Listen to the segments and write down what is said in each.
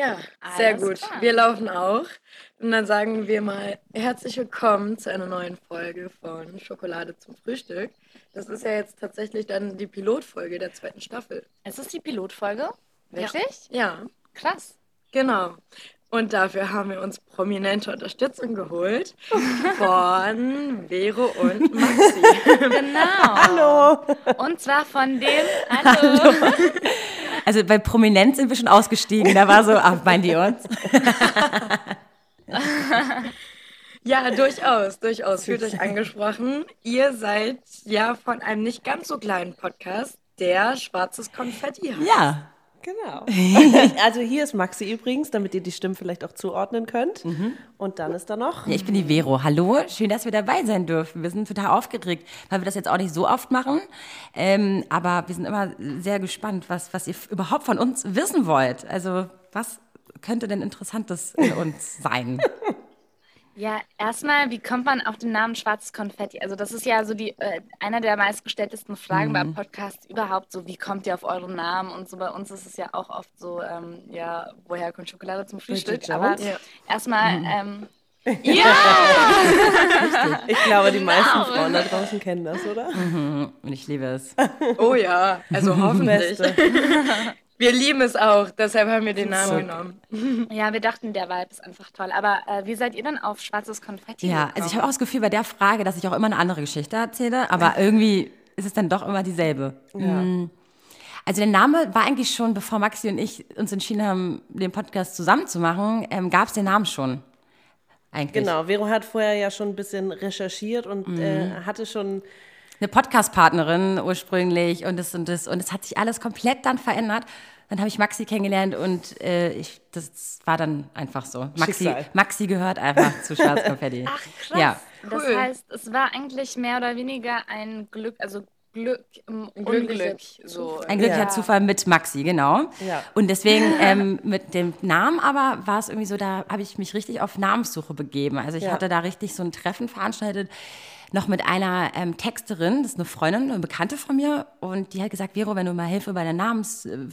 Ja, sehr Alles gut. klar. Wir laufen auch. Und dann sagen wir mal herzlich willkommen zu einer neuen Folge von Schokolade zum Frühstück. Das ist ja jetzt tatsächlich dann die Pilotfolge der zweiten Staffel. Es ist die Pilotfolge? Wirklich? Ja, Krass. genau. Und dafür haben wir uns prominente Unterstützung geholt von Vero und Maxi. Genau. Hallo. Und zwar von dem. Hallo. Also bei Prominenz sind wir schon ausgestiegen. Da war so, ach, meinen die uns? Ja, durchaus, durchaus. Fühlt euch angesprochen. Ihr seid ja von einem nicht ganz so kleinen Podcast, der schwarzes Konfetti hat. Ja. Genau. Also hier ist Maxi übrigens, damit ihr die Stimmen vielleicht auch zuordnen könnt. Und dann ist da noch. Ich bin die Vero. Hallo, schön, dass wir dabei sein dürfen. Wir sind total aufgeregt, weil wir das jetzt auch nicht so oft machen. Ähm, aber wir sind immer sehr gespannt, was, was ihr überhaupt von uns wissen wollt. Also, was könnte denn Interessantes in uns sein? Ja, erstmal, wie kommt man auf den Namen Schwarzes Konfetti? Also, das ist ja so die äh, einer der meistgestelltesten Fragen beim Podcast überhaupt. So, wie kommt ihr auf euren Namen? Und so bei uns ist es ja auch oft so, ähm, ja, woher kommt Schokolade zum Frühstück? Aber? Ja. erstmal, ähm, Ich glaube, die meisten Frauen da draußen kennen das, oder? Und ich liebe es. Oh ja, also hoffentlich. Wir lieben es auch, deshalb haben wir den Namen genommen. ja, wir dachten, der Vibe ist einfach toll. Aber äh, wie seid ihr denn auf Schwarzes Konfetti? Ja, also ich habe auch das Gefühl bei der Frage, dass ich auch immer eine andere Geschichte erzähle, aber irgendwie ist es dann doch immer dieselbe. Mm. Also der Name war eigentlich schon, bevor Maxi und ich uns entschieden haben, den Podcast zusammen zu machen, ähm, gab es den Namen schon. Eigentlich. Genau, Vero hat vorher ja schon ein bisschen recherchiert und äh, hatte schon. Eine Podcast-Partnerin ursprünglich und das und das und es hat sich alles komplett dann verändert. Dann habe ich Maxi kennengelernt und äh, ich, das war dann einfach so. Maxi, Schicksal. Maxi gehört einfach zu Schwarz Konfetti. Ach, krass. Ja. Das Cool. heißt, es war eigentlich mehr oder weniger ein Glück, also Glück im Unglück. so. Ein glücklicher Ja. Zufall mit Maxi, genau. Ja. Und deswegen ähm, mit dem Namen aber war es irgendwie so, da habe ich mich richtig auf Namenssuche begeben. Also ich Ja. hatte da richtig so ein Treffen veranstaltet, noch mit einer ähm, Texterin, das ist eine Freundin, eine Bekannte von mir. Und die hat gesagt, Vero, wenn du mal Hilfe bei der Namens, äh,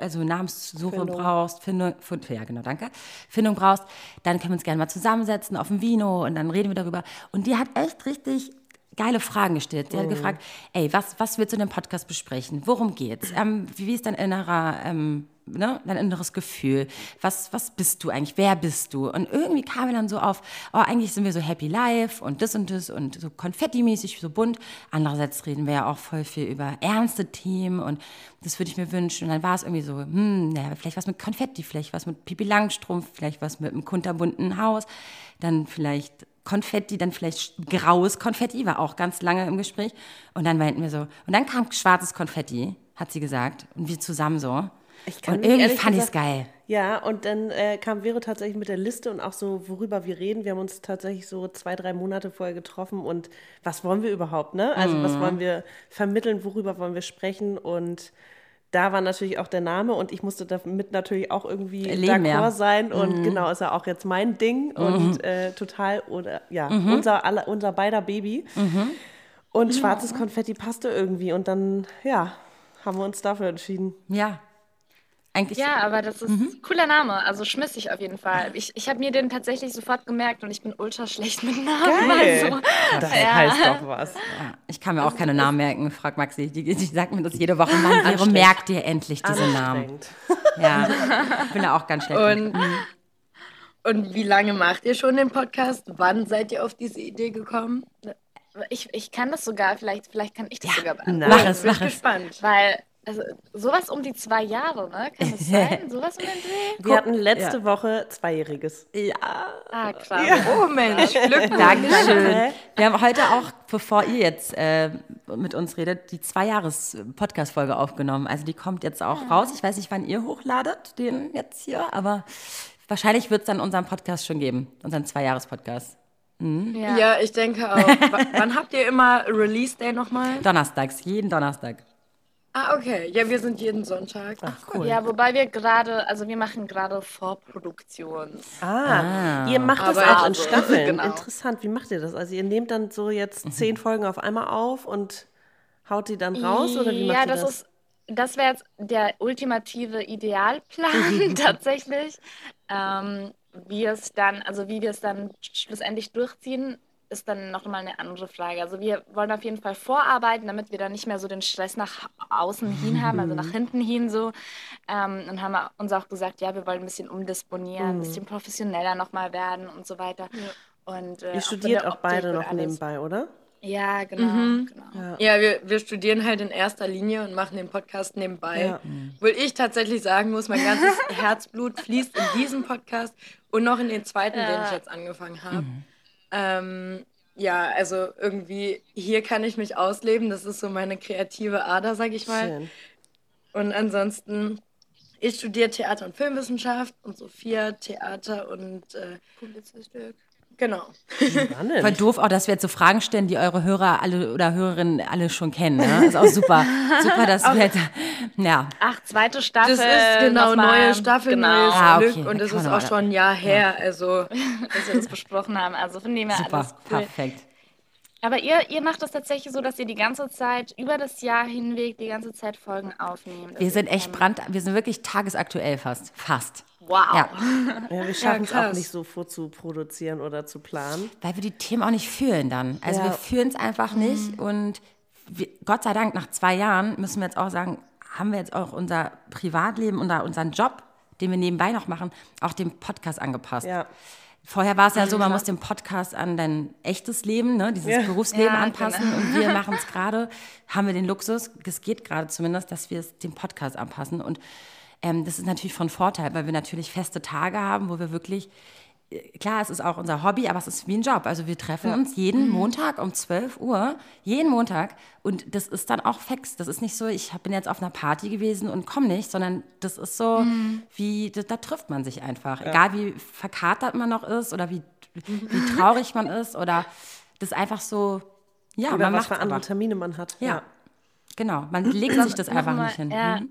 also Namenssuche Findung. brauchst, Findung, Fund, ja genau, danke, Findung brauchst, dann können wir uns gerne mal zusammensetzen auf ein Vino und dann reden wir darüber. Und die hat echt richtig geile Fragen gestellt. Sie hat gefragt, ey, was, was willst du in dem Podcast besprechen? Worum geht's? Ähm, wie, ist dein innerer, ähm, ne, dein inneres Gefühl? Was, was bist du eigentlich? Wer bist du? Und irgendwie kam wir dann so auf, oh, eigentlich sind wir so happy life und das und das und so konfettimäßig, so bunt. Andererseits reden wir ja auch voll viel über ernste Themen und das würde ich mir wünschen. Und dann war es irgendwie so, hm, naja, vielleicht was mit Konfetti, vielleicht was mit Pipi Langstrumpf, vielleicht was mit einem kunterbunten Haus, dann vielleicht Konfetti, dann vielleicht graues Konfetti, war auch ganz lange im Gespräch. Und dann meinten wir so, und dann kam schwarzes Konfetti, hat sie gesagt, und wir zusammen so. Ich kann und irgendwie fand ich es geil. Ja, und dann äh, kam Vero tatsächlich mit der Liste und auch so, worüber wir reden. Wir haben uns tatsächlich so zwei, drei Monate vorher getroffen und was wollen wir überhaupt, ne? Also Mhm. was wollen wir vermitteln, worüber wollen wir sprechen und da war natürlich auch der Name und ich musste damit natürlich auch irgendwie Leben, d'accord sein Mhm. und genau ist ja auch jetzt mein Ding und äh, total oder ja Mhm. unser aller, unser beider Baby und schwarzes Konfetti passte irgendwie und dann ja haben wir uns dafür entschieden. Ja. Eigentlich. Ja, aber das ist ein cooler Name, also schmissig auf jeden Fall. Ich, ich habe mir den tatsächlich sofort gemerkt und ich bin ultra schlecht mit Namen. Geil. Also, Das Ja. heißt doch was. Ja, ich kann mir auch keine Namen merken, fragt Maxi. Die, die sagt mir das jede Woche. Mann, Vero, merk dir endlich diese Namen. Ja, ich bin da auch ganz schlecht. Und, und wie lange macht ihr schon den Podcast? Wann seid ihr auf diese Idee gekommen? ich, ich kann das sogar, vielleicht, vielleicht kann ich das sogar beantworten. Mach es, Bin mach es. gespannt. Weil, also sowas um die zwei Jahre, ne? Kann das sein? Sowas um den Dreh? Wir hatten letzte Woche Zweijähriges. Ah, krass. Oh Mensch, Glückwunsch. Dankeschön. Wir haben heute auch, bevor ihr jetzt äh, mit uns redet, die Zwei-Jahres-Podcast-Folge aufgenommen. Also die kommt jetzt auch raus. Ich weiß nicht, wann ihr hochladet, den jetzt hier, aber wahrscheinlich wird es dann unseren Podcast schon geben, unseren Zwei-Jahres-Podcast. Ja. Ja, ich denke auch. Wann habt ihr immer Release Day nochmal? Donnerstags, jeden Donnerstag. Ah, okay. Ja, wir sind jeden Sonntag. Ach, Cool. Ja, wobei wir gerade, also wir machen gerade Vorproduktions. Ah, ihr macht das Aber auch in also, Staffeln. genau. Interessant, wie macht ihr das? Also ihr nehmt dann so jetzt zehn Folgen auf einmal auf und haut die dann raus oder wie macht ja, ihr das, das? ist das wäre jetzt der ultimative Idealplan tatsächlich. Ähm, wie es dann, also wie wir es dann schlussendlich durchziehen, ist dann noch mal eine andere Frage. Also wir wollen auf jeden Fall vorarbeiten, damit wir dann nicht mehr so den Stress nach außen hin haben, also nach hinten hin so. Ähm, und haben uns auch gesagt, ja, wir wollen ein bisschen umdisponieren, ein bisschen professioneller noch mal werden und so weiter. Und, äh, Ihr auch studiert der auch beide noch alles. nebenbei, oder? Ja, genau. genau. Ja, wir, wir studieren halt in erster Linie und machen den Podcast nebenbei. Ja. Obwohl ich tatsächlich sagen muss, mein ganzes Herzblut fließt in diesen Podcast und noch in den zweiten, den ich jetzt angefangen habe. Ähm, ja, also irgendwie, hier kann ich mich ausleben. Das ist so meine kreative Ader, sag ich mal. Schön. Und ansonsten, ich studiere Theater- und Filmwissenschaft und Sophia Theater und äh, Publizistik. Genau. Voll Spannend. doof auch, dass wir jetzt so Fragen stellen, die eure Hörer alle oder Hörerinnen alle schon kennen. Ne? Ist auch super. super, dass wir jetzt, ja. Ach, zweite Staffel. Das ist genau mal- neue Staffel, genau, neues Ah, okay. Glück und es ist auch schon ein Jahr her. Also dass wir das besprochen haben. Also von dem her Super, alles cool. perfekt. Aber ihr, ihr macht das tatsächlich so, dass ihr die ganze Zeit, über das Jahr hinweg, die ganze Zeit Folgen aufnehmt. Wir sind echt brand, wir sind wirklich tagesaktuell fast. Fast. Wow. Ja, Ja, wir schaffen es auch krass. nicht so vorzuproduzieren oder zu planen. weil wir die Themen auch nicht fühlen dann. Also Ja. wir fühlen es einfach nicht und wir, Gott sei Dank, nach zwei Jahren müssen wir jetzt auch sagen, haben wir jetzt auch unser Privatleben und unseren Job, den wir nebenbei noch machen, auch dem Podcast angepasst. Ja. Vorher war es ja so, man muss den Podcast an dein echtes Leben, ne, dieses Ja. Berufsleben Ja, anpassen. Und wir machen es gerade, haben wir den Luxus, es geht gerade zumindest, dass wir es dem Podcast anpassen. Und ähm, das ist natürlich von Vorteil, weil wir natürlich feste Tage haben, wo wir wirklich, äh, klar, es ist auch unser Hobby, aber es ist wie ein Job. Also wir treffen uns jeden Montag um 12 Uhr, jeden Montag. Und das ist dann auch fix. Das ist nicht so, ich bin jetzt auf einer Party gewesen und komme nicht, sondern das ist so, wie, da, da trifft man sich einfach. Egal wie verkatert man noch ist oder wie, wie traurig man ist oder das ist einfach so, ja, Oder man was macht für andere. Termine man hat. Ja, genau. Man legt sich das einfach Nochmal, nicht hin. Ja, Mhm.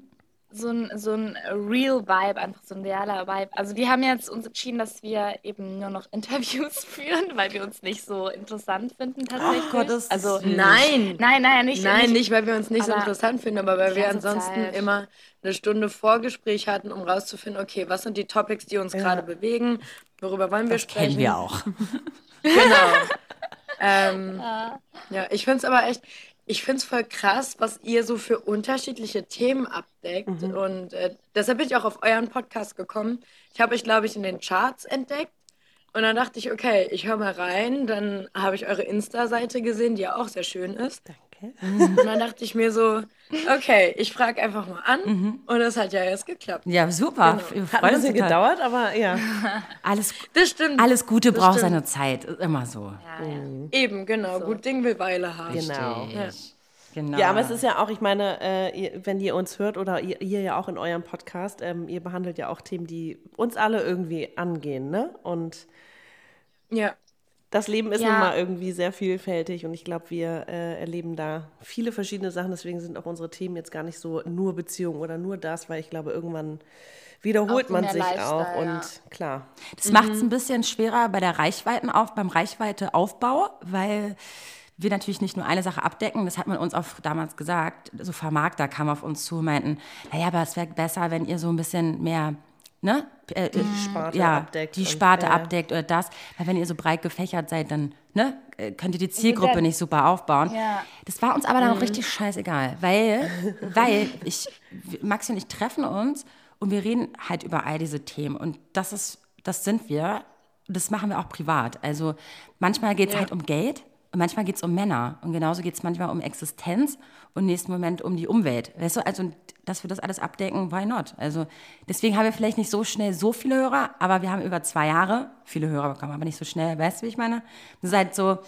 So ein, so ein real Vibe, einfach so ein realer Vibe. Also die haben jetzt uns entschieden, dass wir eben nur noch Interviews führen, weil wir uns nicht so interessant finden tatsächlich. Gott, ist das also nein. nein, nein, nicht. Nein, nicht, weil wir uns nicht so interessant finden, aber weil wir ansonsten Zeit. immer eine Stunde Vorgespräch hatten, um rauszufinden, okay, was sind die Topics, die uns gerade bewegen, worüber wollen wir Das sprechen. kennen wir auch. Genau. ähm, ja, ich finde es aber echt, ich finde es voll krass, was ihr so für unterschiedliche Themen abdeckt. Und äh, deshalb bin ich auch auf euren Podcast gekommen. Ich habe euch, glaube ich, in den Charts entdeckt. Und dann dachte ich, okay, ich höre mal rein. Dann habe ich eure Insta-Seite gesehen, die ja auch sehr schön ist. Danke. Und dann dachte ich mir so, okay, ich frage einfach mal an. Und es hat ja jetzt geklappt. Ja, super. Wir Hat ein bisschen total. gedauert, aber ja. Alles, Das stimmt. alles Gute Das braucht stimmt. seine Zeit. Ist immer so. Eben, genau. Gut Ding will Weile haben. Genau. Ja. Genau. Ja, aber es ist ja auch, ich meine, äh, ihr, wenn ihr uns hört oder ihr, ihr ja auch in eurem Podcast, ähm, ihr behandelt ja auch Themen, die uns alle irgendwie angehen, ne? Und ja. Das Leben ist Ja. nun mal irgendwie sehr vielfältig und ich glaube, wir äh, erleben da viele verschiedene Sachen. Deswegen sind auch unsere Themen jetzt gar nicht so nur Beziehung oder nur das, weil ich glaube, irgendwann wiederholt Auch man sich auch Lifestyle, und ja. klar. Das macht es ein bisschen schwerer bei der Reichweitenauf, beim Reichweiteaufbau, weil wir natürlich nicht nur eine Sache abdecken, das hat man uns auch damals gesagt, so Vermarkter kamen auf uns zu und meinten, naja, aber es wäre besser, wenn ihr so ein bisschen mehr, ne? Äh, die Sparte ja, abdeckt Die und- Sparte ja, ja. abdeckt oder das, weil wenn ihr so breit gefächert seid, dann ne, äh, könnt ihr die Zielgruppe dann- nicht super aufbauen. Ja. Das war uns aber dann auch richtig scheißegal, weil, weil ich, Maxi und ich treffen uns und wir reden halt über all diese Themen und das ist, das sind wir, das machen wir auch privat. Also manchmal geht es halt um Geld und manchmal geht es um Männer und genauso geht es manchmal um Existenz und im nächsten Moment um die Umwelt. Weißt du, also dass wir das alles abdecken, why not? Also deswegen haben wir vielleicht nicht so schnell so viele Hörer, aber wir haben über zwei Jahre viele Hörer bekommen, aber nicht so schnell, weißt du, wie ich meine? Das ist halt so,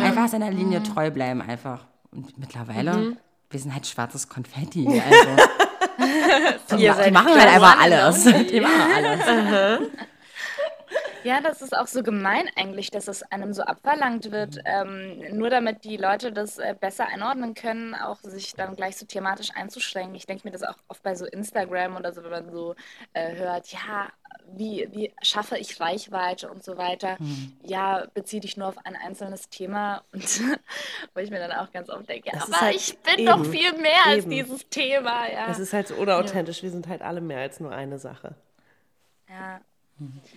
einfach seiner Linie treu bleiben einfach. Und mittlerweile, wir sind halt schwarzes Konfetti. Also. die, Ihr die seid machen halt einfach alles. Die machen alles. Ja, das ist auch so gemein eigentlich, dass es einem so abverlangt wird, ähm, nur damit die Leute das äh, besser einordnen können, auch sich dann gleich so thematisch einzuschränken. Ich denke mir das auch oft bei so Instagram oder so, wenn man so äh, hört, ja, wie, wie schaffe ich Reichweite und so weiter. Hm. Ja, bezieh dich nur auf ein einzelnes Thema. Und wo ich mir dann auch ganz oft denke, Das aber halt ich bin eben, doch viel mehr als eben. dieses Thema. Ja. Es ist halt so unauthentisch. Wir sind halt alle mehr als nur eine Sache. ja.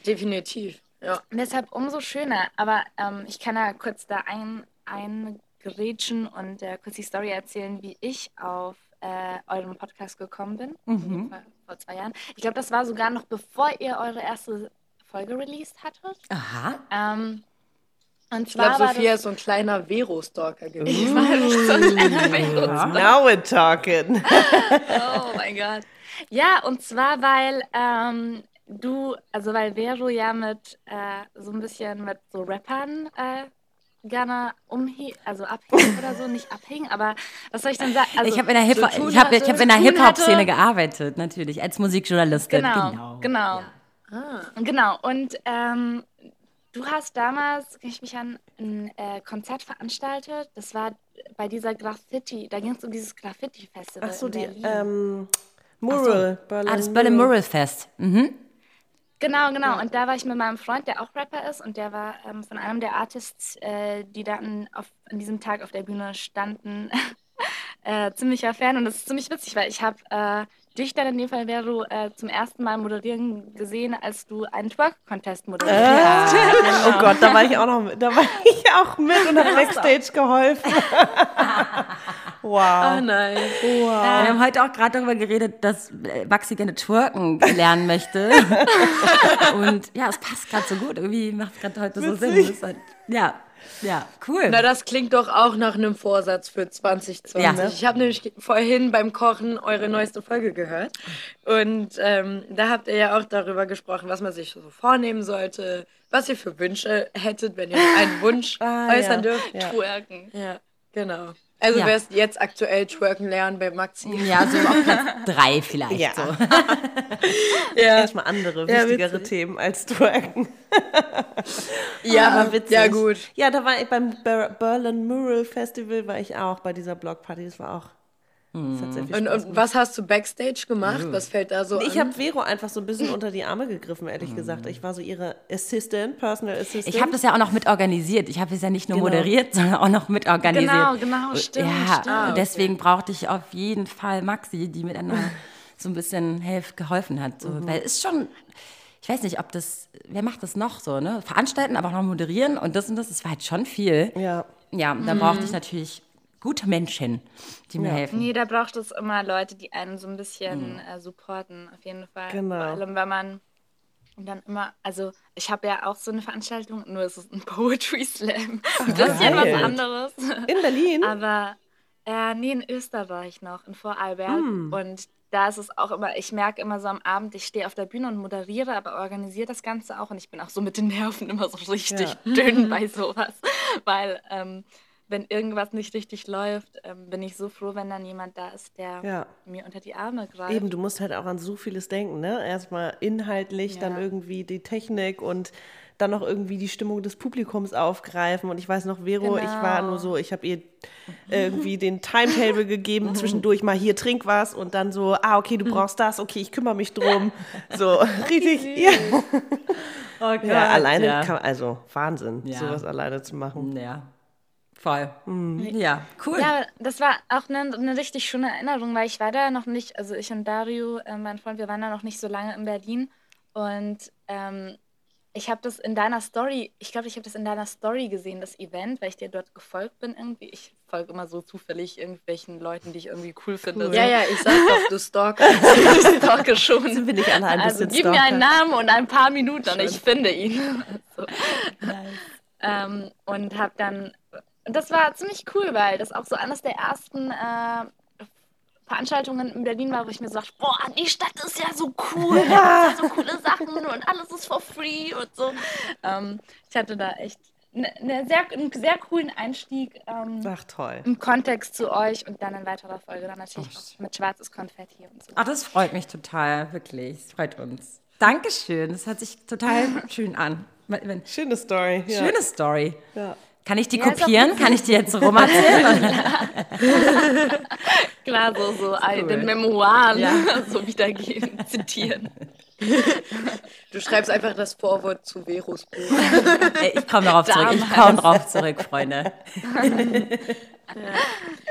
Definitiv. Ja. Deshalb umso schöner. Aber ähm, ich kann ja kurz da ein, eingrätschen und äh, kurz die Story erzählen, wie ich auf äh, euren Podcast gekommen bin. Mhm. Vor, vor zwei Jahren. Ich glaube, das war sogar noch bevor ihr eure erste Folge released hattet. Aha. Ähm, und Ich glaube, Sophia ist so ein kleiner Vero-Stalker gewesen. Now we're talking. Oh mein Gott. Ja, und zwar, weil ähm, du, also weil Vero ja mit äh, so ein bisschen mit so Rappern äh, gerne umhe also abhängen oder so, nicht abhängen, aber was soll ich denn sagen? Also, ich habe in der Hip tun ich hab, ich hab in der zu tun Hip-Hop-Szene hatte. gearbeitet, natürlich, als Musikjournalistin. Genau, genau. Ah. Genau, und ähm, du hast damals, kann ich mich an, ein äh, Konzert veranstaltet. Das war bei dieser Graffiti, da ging es um dieses Graffiti-Festival. Ach so, die ähm, Mural. Berlin Ah, das Berlin Mural Fest. Mhm. Genau, genau. Und da war ich mit meinem Freund, der auch Rapper ist, und der war ähm, von einem der Artists, äh, die dann auf, an diesem Tag auf der Bühne standen, äh, ziemlicher Fan. Und das ist ziemlich witzig, weil ich habe äh, dich dann in dem Fall, Vero, äh, zum ersten Mal moderieren gesehen, als du einen Twerk-Contest moderiert hast. Oh Gott, da war ich auch noch mit, da war ich auch mit und habe Backstage geholfen. wow. Ah, nein. Wir haben heute auch gerade darüber geredet, dass äh, Maxi gerne twerken lernen möchte. Und ja, es passt gerade so gut. Irgendwie macht es gerade heute so Sinn. Halt, ja, ja, cool. Na, das klingt doch auch nach einem Vorsatz für 2020. Ja. Ich habe nämlich vorhin beim Kochen eure neueste Folge gehört. Und ähm, da habt ihr ja auch darüber gesprochen, was man sich so vornehmen sollte, was ihr für Wünsche hättet, wenn ihr einen Wunsch Ah, äußern ja. dürft. Ja. Twerken. Ja, genau. Also Ja. wärst jetzt aktuell twerken lernen bei Maxi. Ja, so auf Platz drei vielleicht. Ja. So. Ja, Erstmal andere, Ja, wichtigere witzig. Themen als Twerken. ja, Aber witzig. ja gut. Ja, da war ich beim Ber Berlin Mural Festival, war ich auch bei dieser Blockparty. Das war auch. Und, Spaß und was hast du backstage gemacht? Was fällt da so Ich habe Vero einfach so ein bisschen unter die Arme gegriffen, ehrlich gesagt. Ich war so ihre Assistant, Personal Assistant. Ich habe das ja auch noch mit organisiert. Ich habe es ja nicht nur Genau. moderiert, sondern auch noch mit organisiert. Genau, genau, stimmt, Ja, stimmt. Ah, und deswegen brauchte ich auf jeden Fall Maxi, die mir dann so ein bisschen helf, geholfen hat. So. Mhm. Weil es ist schon, ich weiß nicht, ob das, wer macht das noch so, ne? Veranstalten, aber auch noch moderieren und das und das, das war halt schon viel. Ja. Ja, da brauchte ich natürlich gute Menschen, die mir helfen. Nee, da braucht es immer Leute, die einen so ein bisschen äh, supporten, auf jeden Fall. Genau. Vor allem, wenn man dann immer, also ich habe ja auch so eine Veranstaltung, nur es ist ein Poetry Slam. Ein bisschen geil. was anderes. In Berlin? Aber äh, nee, in Österreich noch, in Vorarlberg. Hm. Und da ist es auch immer, ich merke immer so am Abend, ich stehe auf der Bühne und moderiere, aber organisiere das Ganze auch. Und ich bin auch so mit den Nerven immer so richtig dünn bei sowas. Weil ähm, wenn irgendwas nicht richtig läuft, ähm, bin ich so froh, wenn dann jemand da ist, der Ja. mir unter die Arme greift. Eben, du musst halt auch an so vieles denken, ne? Erstmal inhaltlich, dann Ja. irgendwie die Technik und dann noch irgendwie die Stimmung des Publikums aufgreifen. Und ich weiß noch, Vero, ich war Genau. nur so, ich habe ihr irgendwie den Timetable gegeben, zwischendurch mal hier trink was und dann so, ah, okay, du brauchst das, okay, ich kümmere mich drum. So, richtig. Ja, Oh ja alleine kann, also Wahnsinn, Ja. sowas alleine zu machen. Ja, voll. Ja, cool. Ja, das war auch eine, eine richtig schöne Erinnerung, weil ich war da noch nicht, also ich und Dario, äh, mein Freund, wir waren da noch nicht so lange in Berlin und ähm, ich habe das in deiner Story, ich glaube, ich habe das in deiner Story gesehen, das Event, weil ich dir dort gefolgt bin irgendwie. Ich folge immer so zufällig irgendwelchen Leuten, die ich irgendwie cool finde. Ja, ja, ich sag doch, du stalker. ich stalke schon. Sind wir nicht alle ein Also gib mir einen? Namen und ein paar Minuten und ich finde ihn. so. ähm, und habe dann, und das war ziemlich cool, weil das auch so eines der ersten äh, Veranstaltungen in Berlin war, wo ich mir so dachte, boah, die Stadt ist ja so cool, da gibt's ja so coole Sachen und alles ist for free und so. Ähm, ich hatte da echt ne, ne sehr, einen sehr coolen Einstieg ähm, Ach, toll. im Kontext zu euch und dann in weiterer Folge dann natürlich auch mit schwarzes Konfetti und so. Ach, das freut mich total, wirklich. Es freut uns. Dankeschön. Das hört sich total schön an. Schöne Story. Ja. Schöne Story. Ja. Kann ich die Ja, kopieren? Kann ich die jetzt so rum erzählen? Klar, so, so Cool. den Memoiren Ja. so wiedergehen, zitieren. Du schreibst einfach das Vorwort zu Veros Buch. Ich komme darauf zurück. Ich komme darauf zurück, Freunde.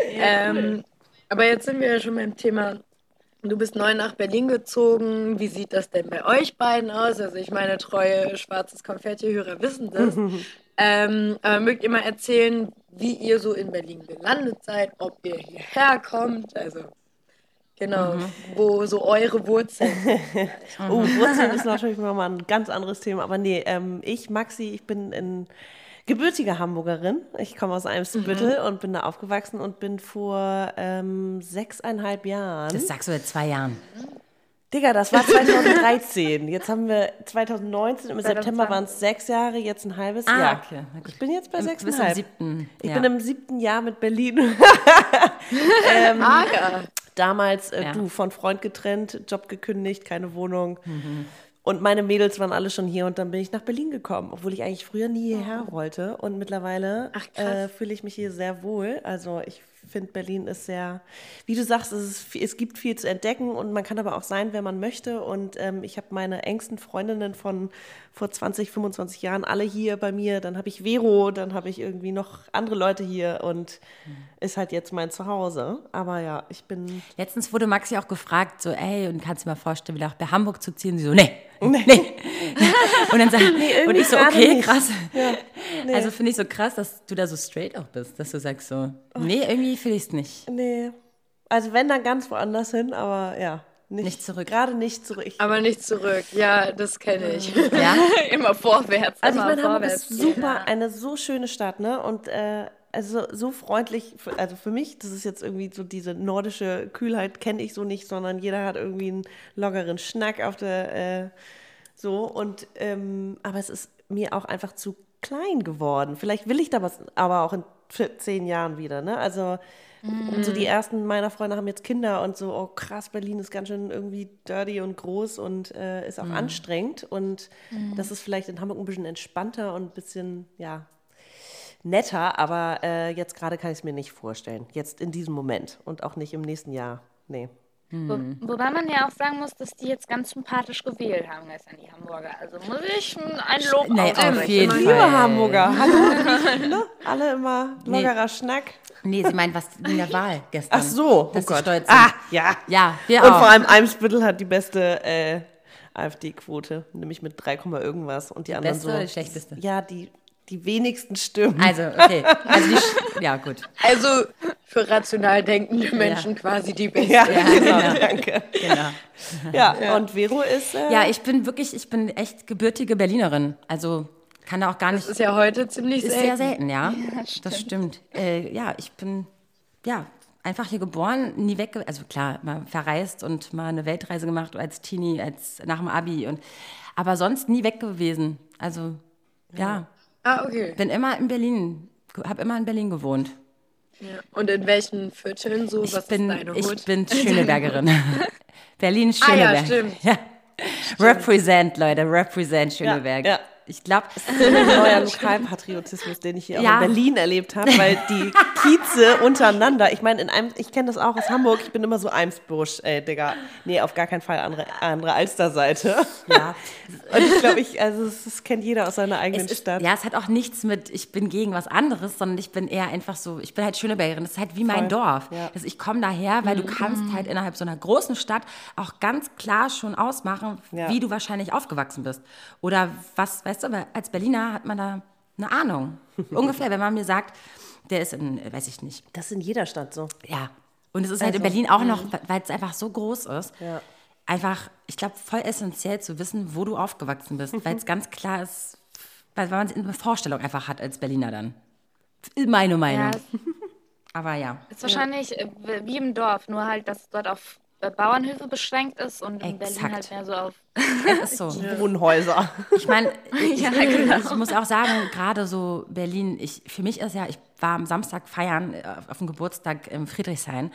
Ähm, aber jetzt sind wir ja schon beim Thema. Du bist neu nach Berlin gezogen. Wie sieht das denn bei euch beiden aus? Also ich meine, treue schwarzes Konfetti-Hörer wissen das. Ähm, aber mögt ihr mal erzählen, wie ihr so in Berlin gelandet seid, ob ihr hierher kommt? Also genau, wo so eure Wurzeln sind. Oh, Wurzeln ist natürlich nochmal ein ganz anderes Thema. Aber nee, ähm, ich, Maxi, ich bin in gebürtige Hamburgerin. Ich komme aus Eimsbüttel und bin da aufgewachsen und bin vor ähm, sechseinhalb Jahren. Das sagst du seit zwei Jahren. Digga, das war 2013. Jetzt haben wir 2019, im September 2020. waren es sechs Jahre, jetzt ein halbes Ah, Jahr. okay. Ich bin jetzt bei Bis zum sechseinhalb. siebten. Ich ja. bin im siebten Jahr mit Berlin. Ah ja. Damals, äh, Ja. du, von Freund getrennt, Job gekündigt, keine Wohnung. Mhm. Und meine Mädels waren alle schon hier und dann bin ich nach Berlin gekommen, obwohl ich eigentlich früher nie hierher wollte. Und mittlerweile Ach, äh, fühle ich mich hier sehr wohl. Also ich finde, Berlin ist sehr, wie du sagst, es, ist, es gibt viel zu entdecken und man kann aber auch sein, wer man möchte. Und ähm, ich habe meine engsten Freundinnen von vor 20, 25 Jahren alle hier bei mir. Dann habe ich Vero, dann habe ich irgendwie noch andere Leute hier und ist halt jetzt mein Zuhause. Aber ja, ich bin Letztens wurde Maxi auch gefragt, so, ey, und kannst du dir mal vorstellen, wieder auch bei Hamburg zu ziehen? Sie so, nee, nee. und dann sag, und ich so, okay, nicht. krass. Ja, nee. Also finde ich so krass, dass du da so straight auch bist, dass du sagst so, nee, irgendwie fühle ich es nicht. Nee. Also wenn dann ganz woanders hin, aber ja. Nicht, Nicht zurück. Gerade nicht zurück. Aber nicht zurück. Ja, das kenne ich. Ja? immer vorwärts. also ich immer meine, Hamburg vorwärts. ist super, eine so schöne Stadt, ne? Und äh, also so freundlich, für, also für mich, das ist jetzt irgendwie so diese nordische Kühlheit, kenne ich so nicht, sondern jeder hat irgendwie einen lockeren Schnack auf der, äh, so und, ähm, aber es ist mir auch einfach zu klein geworden. Vielleicht will ich da was, aber auch in zehn Jahren wieder, ne? Also so die ersten meiner Freunde haben jetzt Kinder und so, oh krass, Berlin ist ganz schön irgendwie dirty und groß und äh, ist auch anstrengend. Und das ist vielleicht in Hamburg ein bisschen entspannter und ein bisschen, ja, netter, aber äh, jetzt gerade kann ich es mir nicht vorstellen. Jetzt in diesem Moment und auch nicht im nächsten Jahr. Nee. Wo, wobei man ja auch sagen muss, dass die jetzt ganz sympathisch gewählt haben gestern, die Hamburger. Also muss ich ein Lob Nee, auf jeden Liebe Fall. Hamburger, hallo, ne? alle immer Nee. lockerer Schnack. Nee, sie meint was in der Wahl gestern. Ach so, dass oh Gott. stolz sind. Ah, ja. Ja, wir Und auch. vor allem Eimsbüttel hat die beste äh, AfD-Quote, nämlich mit 3, Komma irgendwas. Und die, anderen beste so. oder die schlechteste? Ja, die, die wenigsten Stimmen. Also, okay. Also die, ja, gut. Also für rational denkende Menschen quasi die Beste. ja, Ja, genau, genau. danke. Genau. Ja, und Vero ist. Äh, Ja, ich bin wirklich, ich bin echt gebürtige Berlinerin. Also kann da auch gar nicht. Das ist ja heute ziemlich Ist selten. sehr selten, ja. das stimmt. Äh, ja, ich bin ja einfach hier geboren, nie weg, also klar, mal verreist und mal eine Weltreise gemacht als Teenie, als nach dem Abi und aber sonst nie weg gewesen. Also ja, Ah, okay. bin immer in Berlin, habe immer in Berlin gewohnt. Ja. Und in welchen Vierteln so? Ich Was bin, ist deine ich bin Schönebergerin. Berlin Ah, ja, Schöneberg. stimmt. Ja. Represent, Leute, represent Schöneberg. ja. Ich glaube, ein neuer Lokalpatriotismus, den ich hier Ja. auch in Berlin erlebt habe, weil die Kieze untereinander, ich meine, in einem, ich kenne das auch aus Hamburg, ich bin immer so Eimsbusch, ey, Digga. Nee, auf gar keinen Fall andere, andere Alsterseite. ja, Und ich glaube, ich, also das, kennt jeder aus seiner eigenen Es ist, Stadt. ja, es hat auch nichts mit, ich bin gegen was anderes, sondern ich bin eher einfach so, ich bin halt Schönebergerin. Das ist halt wie mein Voll, Dorf. ja. Also ich komme daher, weil du kannst halt innerhalb so einer großen Stadt auch ganz klar schon ausmachen, Ja. wie du wahrscheinlich aufgewachsen bist. Oder was, weißt du, aber als Berliner hat man da eine Ahnung. Ungefähr, wenn man mir sagt, der ist in, weiß ich nicht, Das ist in jeder Stadt so. ja. Und es ist halt in Berlin auch noch, weil es einfach so groß ist, Ja. einfach, ich glaube, voll essentiell zu wissen, wo du aufgewachsen bist, weil es ganz klar ist, weil, weil man eine Vorstellung einfach hat als Berliner dann. Meine Meinung. Ja, Aber ja. ist wahrscheinlich äh, wie im Dorf, nur halt, dass es dort auf Bauernhöfe beschränkt ist und in Berlin Exakt. halt mehr so auf. So. Wohnhäuser. Ich meine, ich, Ja, genau. ich muss auch sagen, gerade so Berlin, ich, für mich ist ja, ich war am Samstag feiern äh, auf dem Geburtstag im Friedrichshain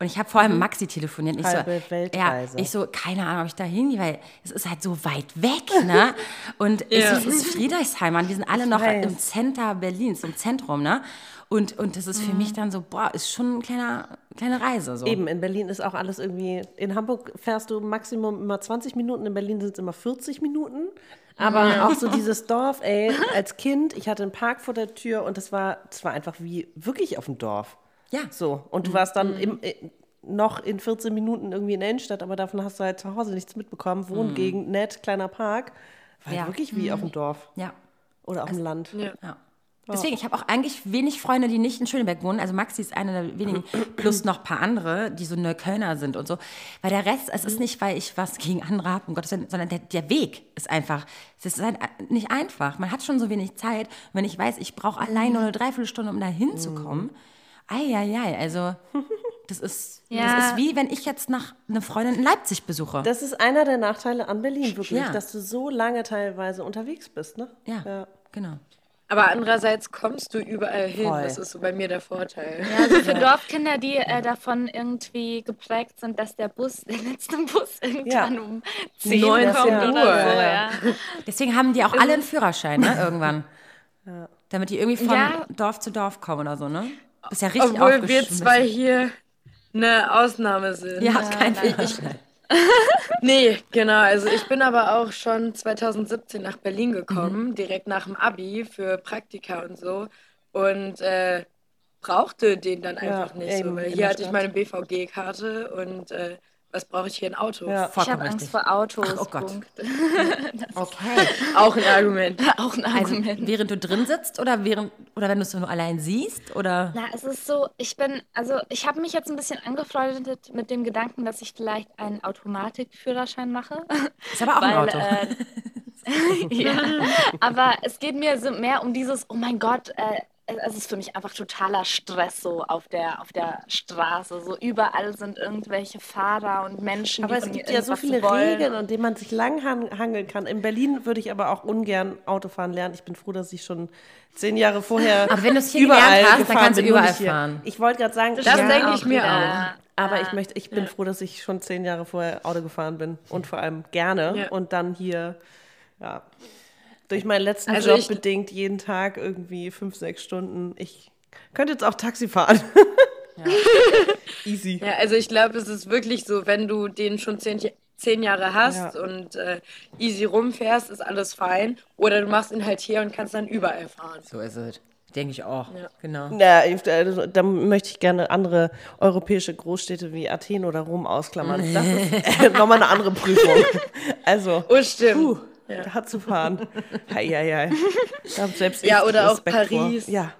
und ich habe vorher mit Maxi telefoniert. Ich Halbe so, Weltreise. Ja, ich so, keine Ahnung, ob ich da hingehe, weil es ist halt so weit weg, ne? Und ich so, es ist Friedrichshain, Mann, wir sind alle noch weiß. im Center Berlins, im Zentrum, ne? Und, und das ist für mich dann so, boah, ist schon eine kleine, kleine Reise. So. Eben, in Berlin ist auch alles irgendwie, in Hamburg fährst du Maximum immer 20 Minuten, in Berlin sind es immer 40 Minuten. Aber auch so dieses Dorf, ey, als Kind, ich hatte einen Park vor der Tür und das war, das war einfach wie wirklich auf dem Dorf. Ja. So. Und du warst dann im, äh, noch in 14 Minuten irgendwie in der Innenstadt, aber davon hast du halt zu Hause nichts mitbekommen. Wohngegend, nett, kleiner Park. War halt Ja. wirklich wie auf dem Dorf. Ja. Oder auf dem Land. Ja. Ja. Deswegen, ich habe auch eigentlich wenig Freunde, die nicht in Schöneberg wohnen. Also Maxi ist eine der wenigen, plus noch ein paar andere, die so Neuköllner sind und so. Weil der Rest, es ist nicht, weil ich was gegen andere habe, um Gottes Willen, sondern der, der Weg ist einfach, es ist halt nicht einfach. Man hat schon so wenig Zeit. Und wenn ich weiß, ich brauche allein nur eine Dreiviertelstunde, um da hinzukommen, eieiei, also das ist, Ja. das ist wie, wenn ich jetzt nach eine Freundin in Leipzig besuche. Das ist einer der Nachteile an Berlin, wirklich, Ja. dass du so lange teilweise unterwegs bist, ne? ja, Ja. genau. Aber andererseits kommst du überall hin. Voll. Das ist so bei mir der Vorteil. Ja, also für Dorfkinder, die äh, davon irgendwie geprägt sind, dass der Bus, der letzte Bus irgendwann Ja. um 10 19 kommt oder Uhr, so. ja. Ja. Deswegen haben die auch alle einen Führerschein, ne, irgendwann. Damit die irgendwie von Ja. Dorf zu Dorf kommen oder so, ne? Ist ja richtig Obwohl wir zwei hier eine Ausnahme sind. Ja, kein Ich, nee, genau. Also ich bin aber auch schon 2017 nach Berlin gekommen, direkt nach dem Abi für Praktika und so. Und äh, brauchte den dann einfach nicht eben, so, weil hier hatte ich meine BVG-Karte und äh, was brauche ich hier ein Auto? Ja. Ich habe Angst vor Autos. oh Gott. Okay. Auch ein Argument. Auch ein Also Argument. während du drin sitzt oder während oder wenn du es nur allein siehst oder Na, es ist so, ich bin, also ich habe mich jetzt ein bisschen angefreundet mit dem Gedanken, dass ich vielleicht einen Automatikführerschein mache. ist aber auch ein Weil, Auto. äh, ja, aber es geht mir so mehr um dieses, oh mein Gott, äh, es ist für mich einfach totaler Stress so auf der, auf der Straße. So überall sind irgendwelche Fahrer und Menschen, Aber die es gibt ja so viele wollen. Regeln, an denen man sich lang han- hangeln kann. In Berlin würde ich aber auch ungern Autofahren lernen. Ich bin froh, dass ich schon zehn Jahre vorher Aber wenn du es hier überall gelernt hast, dann gefahren kannst du bin, nur überall fahren. Ich wollte gerade sagen, Das ja, denke ich auch mir wieder. aber ich möchte, ich bin froh, dass ich schon zehn Jahre vorher Auto gefahren bin und vor allem gerne Ja. und dann hier, ja, durch meinen letzten Also Job ich- bedingt jeden Tag irgendwie fünf, sechs Stunden. Ich könnte jetzt auch Taxi fahren. Easy. Ja, also ich glaube, es ist wirklich so, wenn du den schon zehn, zehn Jahre hast Ja. und äh, easy rumfährst, ist alles fein. Oder du machst ihn halt hier und kannst dann überall fahren. so ist es. Denke ich auch. Genau. Ja, ich- also, da möchte ich gerne andere europäische Großstädte wie Athen oder Rom ausklammern. Das ist nochmal eine andere Prüfung. Also, Oh, stimmt. puh, da zu fahren. Hei, hei, hei. Da hab selbst Ja, oder auch Respekt vor. Paris. Ja.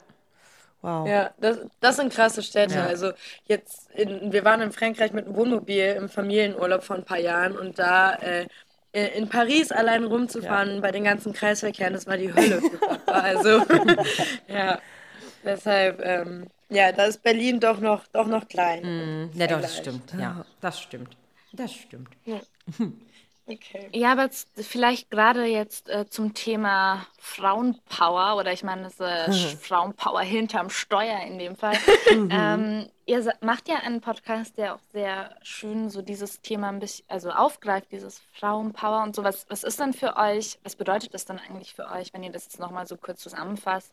Wow. Ja, das, das sind krasse Städte. Ja. Also jetzt, in, wir waren in Frankreich mit dem Wohnmobil im Familienurlaub vor ein paar Jahren und da äh, in Paris allein rumzufahren bei den ganzen Kreisverkehren, das war die Hölle. Also ja, deshalb, ähm, ja, da ist Berlin doch noch, doch noch klein. Ja, doch, das stimmt. Ja, das stimmt. Das stimmt. Okay. Ja, aber vielleicht gerade jetzt äh, zum Thema Frauenpower oder ich meine, das äh, Frauenpower hinterm Steuer in dem Fall. ähm, ihr macht ja einen Podcast, der auch sehr schön so dieses Thema ein bisschen, also aufgreift, dieses Frauenpower und sowas. Was ist dann für euch, was bedeutet das dann eigentlich für euch, wenn ihr das jetzt nochmal so kurz zusammenfasst?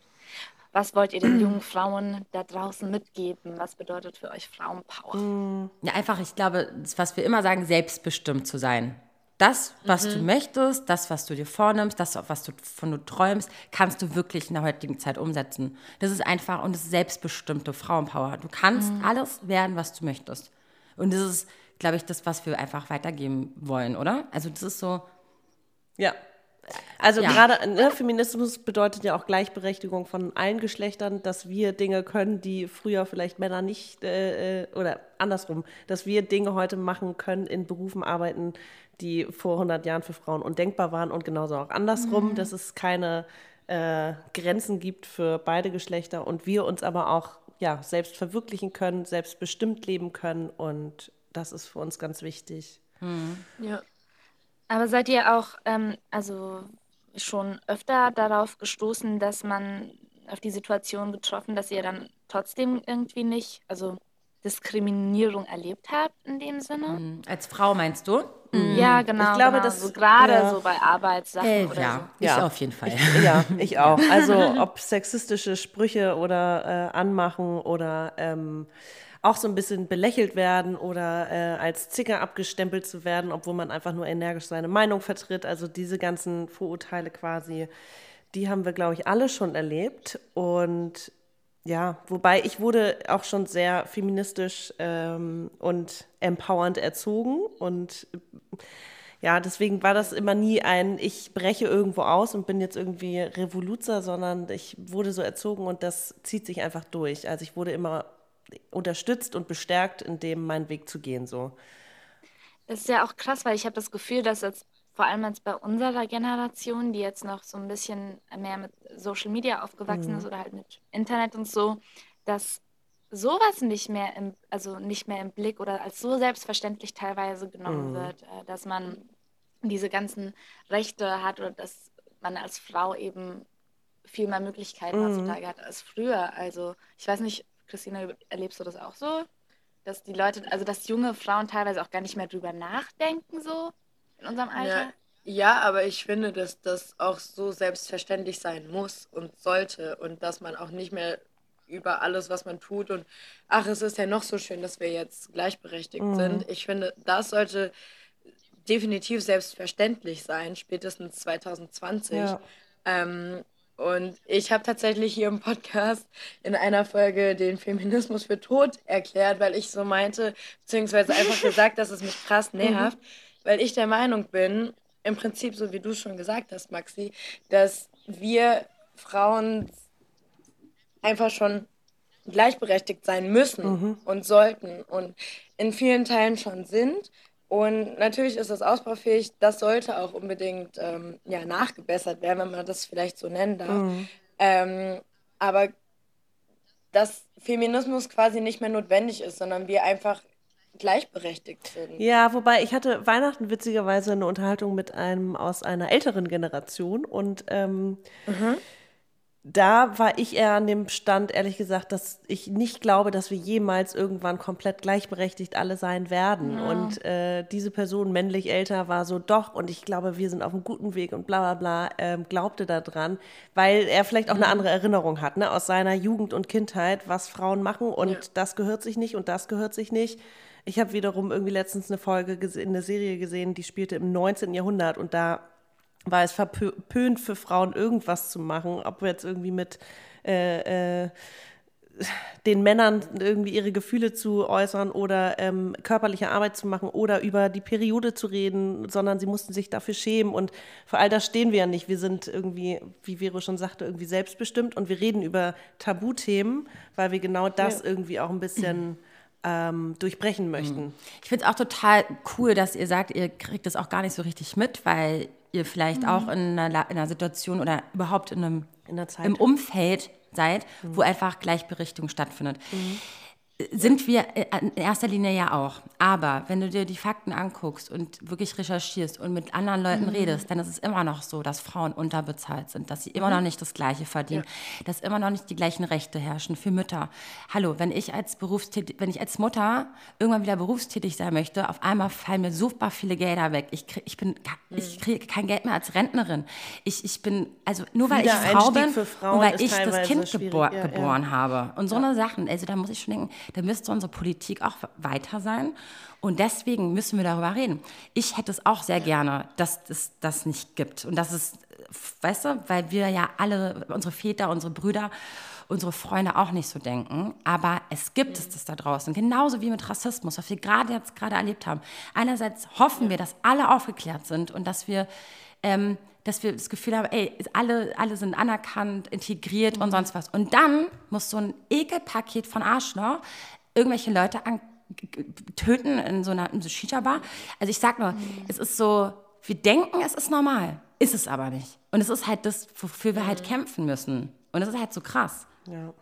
Was wollt ihr den jungen Frauen da draußen mitgeben? Was bedeutet für euch Frauenpower? Ja, einfach, ich glaube, das, was wir immer sagen, selbstbestimmt zu sein. Das, was du möchtest, das, was du dir vornimmst, das, was du von du träumst, kannst du wirklich in der heutigen Zeit umsetzen. Das ist einfach und das ist selbstbestimmte Frauenpower. Du kannst alles werden, was du möchtest. Und das ist, glaube ich, das, was wir einfach weitergeben wollen, oder? Also das ist so, Ja. Also Ja. gerade ne, Feminismus bedeutet ja auch Gleichberechtigung von allen Geschlechtern, dass wir Dinge können, die früher vielleicht Männer nicht äh, äh, oder andersrum, dass wir Dinge heute machen können, in Berufen arbeiten, die vor 100 Jahren für Frauen undenkbar waren und genauso auch andersrum, dass es keine äh, Grenzen gibt für beide Geschlechter und wir uns aber auch ja, selbst verwirklichen können, selbstbestimmt leben können und das ist für uns ganz wichtig. Ja. Aber seid ihr auch ähm, also schon öfter darauf gestoßen, dass man auf die Situation getroffen, dass ihr dann trotzdem irgendwie nicht, also Diskriminierung erlebt habt in dem Sinne? Mhm. Als Frau meinst du? Mhm. Ja, genau. Ich glaube, genau. dass so gerade ja. so bei Arbeitssachen äh, oder ja. so. Ja, ich auf jeden Fall. Ich, ja, ich auch. Also ob sexistische Sprüche oder äh, Anmachen oder ähm, auch so ein bisschen belächelt werden oder äh, als Zicker abgestempelt zu werden, obwohl man einfach nur energisch seine Meinung vertritt. Also diese ganzen Vorurteile quasi, die haben wir, glaube ich, alle schon erlebt. Und ja, wobei ich wurde auch schon sehr feministisch ähm, und empowernd erzogen und ja, deswegen war das immer nie ein, ich breche irgendwo aus und bin jetzt irgendwie Revoluzer, sondern ich wurde so erzogen und das zieht sich einfach durch. Also ich wurde immer unterstützt und bestärkt, in dem meinen Weg zu gehen. So. Das ist ja auch krass, weil ich habe das Gefühl, dass jetzt vor allem jetzt bei unserer Generation, die jetzt noch so ein bisschen mehr mit Social Media aufgewachsen mhm. ist oder halt mit Internet und so, dass sowas nicht mehr im, also nicht mehr im Blick oder als so selbstverständlich teilweise genommen mhm. wird, äh, dass man diese ganzen Rechte hat oder dass man als Frau eben viel mehr Möglichkeiten mhm. heutzutage hat als früher. Also ich weiß nicht, Christina, erlebst du das auch so? Dass die Leute, also dass junge Frauen teilweise auch gar nicht mehr drüber nachdenken, so in unserem Alter? Ja, ja, aber ich finde, dass das auch so selbstverständlich sein muss und sollte und dass man auch nicht mehr über alles, was man tut und ach, es ist ja noch so schön, dass wir jetzt gleichberechtigt mhm. sind. Ich finde, das sollte definitiv selbstverständlich sein, spätestens 2020. Ja. Ähm, und ich habe tatsächlich hier im Podcast in einer Folge den Feminismus für tot erklärt, weil ich so meinte, beziehungsweise einfach gesagt, dass es mich krass mhm. nervt, mhm. Weil ich der Meinung bin, im Prinzip, so wie du schon gesagt hast, Maxi, dass wir Frauen einfach schon gleichberechtigt sein müssen mhm. und sollten und in vielen Teilen schon sind und natürlich ist das ausbaufähig, das sollte auch unbedingt ähm, ja, nachgebessert werden, wenn man das vielleicht so nennen darf. Mhm. Ähm, aber dass Feminismus quasi nicht mehr notwendig ist, sondern wir einfach gleichberechtigt sind. Ja, wobei ich hatte Weihnachten witzigerweise eine Unterhaltung mit einem aus einer älteren Generation und ähm, mhm da war ich eher an dem Stand, ehrlich gesagt, dass ich nicht glaube, dass wir jemals irgendwann komplett gleichberechtigt alle sein werden. Ja. Und äh, diese Person, männlich älter, war so, doch, und ich glaube, wir sind auf einem guten Weg und bla bla bla, ähm, glaubte daran, weil er vielleicht auch mhm. eine andere Erinnerung hat, ne, aus seiner Jugend und Kindheit, was Frauen machen und ja. das gehört sich nicht und das gehört sich nicht. Ich habe wiederum irgendwie letztens eine Folge, eine Serie gesehen, die spielte im 19. Jahrhundert und da war es verpönt für Frauen, irgendwas zu machen, ob wir jetzt irgendwie mit äh, äh, den Männern irgendwie ihre Gefühle zu äußern oder ähm, körperliche Arbeit zu machen oder über die Periode zu reden, sondern sie mussten sich dafür schämen. Und für all das stehen wir ja nicht. Wir sind irgendwie, wie Vero schon sagte, irgendwie selbstbestimmt und wir reden über Tabuthemen, weil wir genau das ja. irgendwie auch ein bisschen ähm, durchbrechen möchten. Ich finde es auch total cool, dass ihr sagt, ihr kriegt das auch gar nicht so richtig mit, weil ihr vielleicht mhm. auch in einer, in einer, Situation oder überhaupt in einem in im Umfeld seid, mhm. wo einfach Gleichberechtigung stattfindet. Mhm sind wir äh, in erster Linie ja auch. Aber wenn du dir die Fakten anguckst und wirklich recherchierst und mit anderen Leuten mhm. redest, dann ist es immer noch so, dass Frauen unterbezahlt sind, dass sie immer mhm. noch nicht das Gleiche verdienen, ja. dass immer noch nicht die gleichen Rechte herrschen für Mütter. Hallo, wenn ich als Berufstätig, wenn ich als Mutter irgendwann wieder berufstätig sein möchte, auf einmal fallen mir super viele Gelder weg. Ich, krieg, ich bin, mhm. ich kriege kein Geld mehr als Rentnerin. Ich, ich bin, also nur weil ich Frau bin und weil ich das Kind gebor ja, geboren ja. habe. Und so eine Sachen, also da muss ich schon denken, da müsste unsere Politik auch weiter sein. Und deswegen müssen wir darüber reden. Ich hätte es auch sehr gerne, dass es das nicht gibt. Und dass es, weißt du, weil wir ja alle, unsere Väter, unsere Brüder, unsere Freunde auch nicht so denken. Aber es gibt es das da draußen. Genauso wie mit Rassismus, was wir gerade jetzt gerade erlebt haben. Einerseits hoffen wir, dass alle aufgeklärt sind und dass wir ähm, dass wir das Gefühl haben, ey, alle, alle sind anerkannt, integriert mhm. und sonst was. Und dann muss so ein Ekelpaket von Arschloch irgendwelche Leute an, töten in so einer so Shisha-Bar. Also ich sag nur, mhm. es ist so, wir denken, es ist normal, ist es aber nicht. Und es ist halt das, wofür wir halt mhm. kämpfen müssen. Und es ist halt so krass. Ja.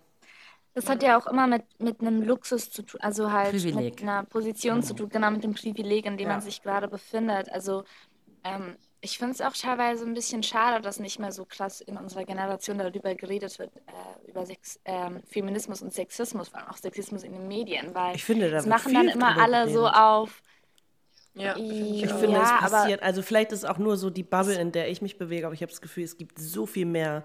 Das hat ja auch immer mit, mit einem Luxus zu tun, also halt Privileg. mit einer Position zu tun, genau mit dem Privileg, in dem ja. man sich gerade befindet. Also ähm, ich finde es auch teilweise ein bisschen schade, dass nicht mehr so krass in unserer Generation darüber geredet wird, äh, über Sex, äh, Feminismus und Sexismus, vor allem auch Sexismus in den Medien, weil ich finde, da das machen dann immer alle geredet. so auf. Ja, ich, ich finde, ja, es passiert. Also vielleicht ist es auch nur so die Bubble, in der ich mich bewege, aber ich habe das Gefühl, es gibt so viel mehr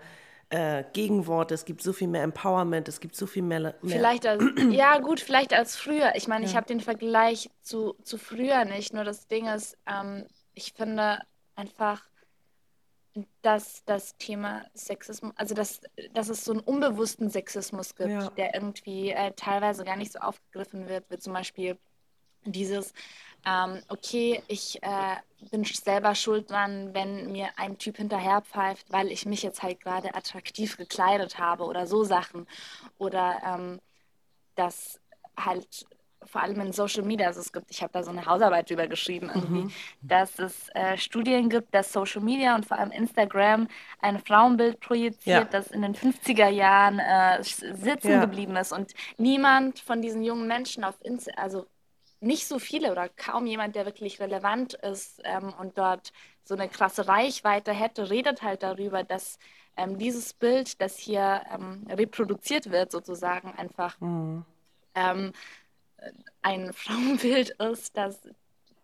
äh, Gegenworte, es gibt so viel mehr Empowerment, es gibt so viel mehr. mehr vielleicht als, ja gut, vielleicht als früher. Ich meine, ja. ich habe den Vergleich zu, zu früher nicht. Nur das Ding ist, ähm, ich finde einfach, dass das Thema Sexismus, also dass, dass es so einen unbewussten Sexismus gibt, ja. der irgendwie äh, teilweise gar nicht so aufgegriffen wird, wie zum Beispiel dieses, ähm, okay, ich äh, bin selber schuld dran, wenn mir ein Typ hinterherpfeift, weil ich mich jetzt halt gerade attraktiv gekleidet habe oder so Sachen. Oder ähm, dass halt vor allem in Social Media, also es gibt, ich habe da so eine Hausarbeit drüber geschrieben, irgendwie, mhm. dass es äh, Studien gibt, dass Social Media und vor allem Instagram ein Frauenbild projiziert, ja. das in den 50er Jahren äh, sitzen ja. geblieben ist und niemand von diesen jungen Menschen auf Insta, also nicht so viele oder kaum jemand, der wirklich relevant ist ähm, und dort so eine krasse Reichweite hätte, redet halt darüber, dass ähm, dieses Bild, das hier ähm, reproduziert wird, sozusagen einfach mhm. Ähm, ein Frauenbild ist, das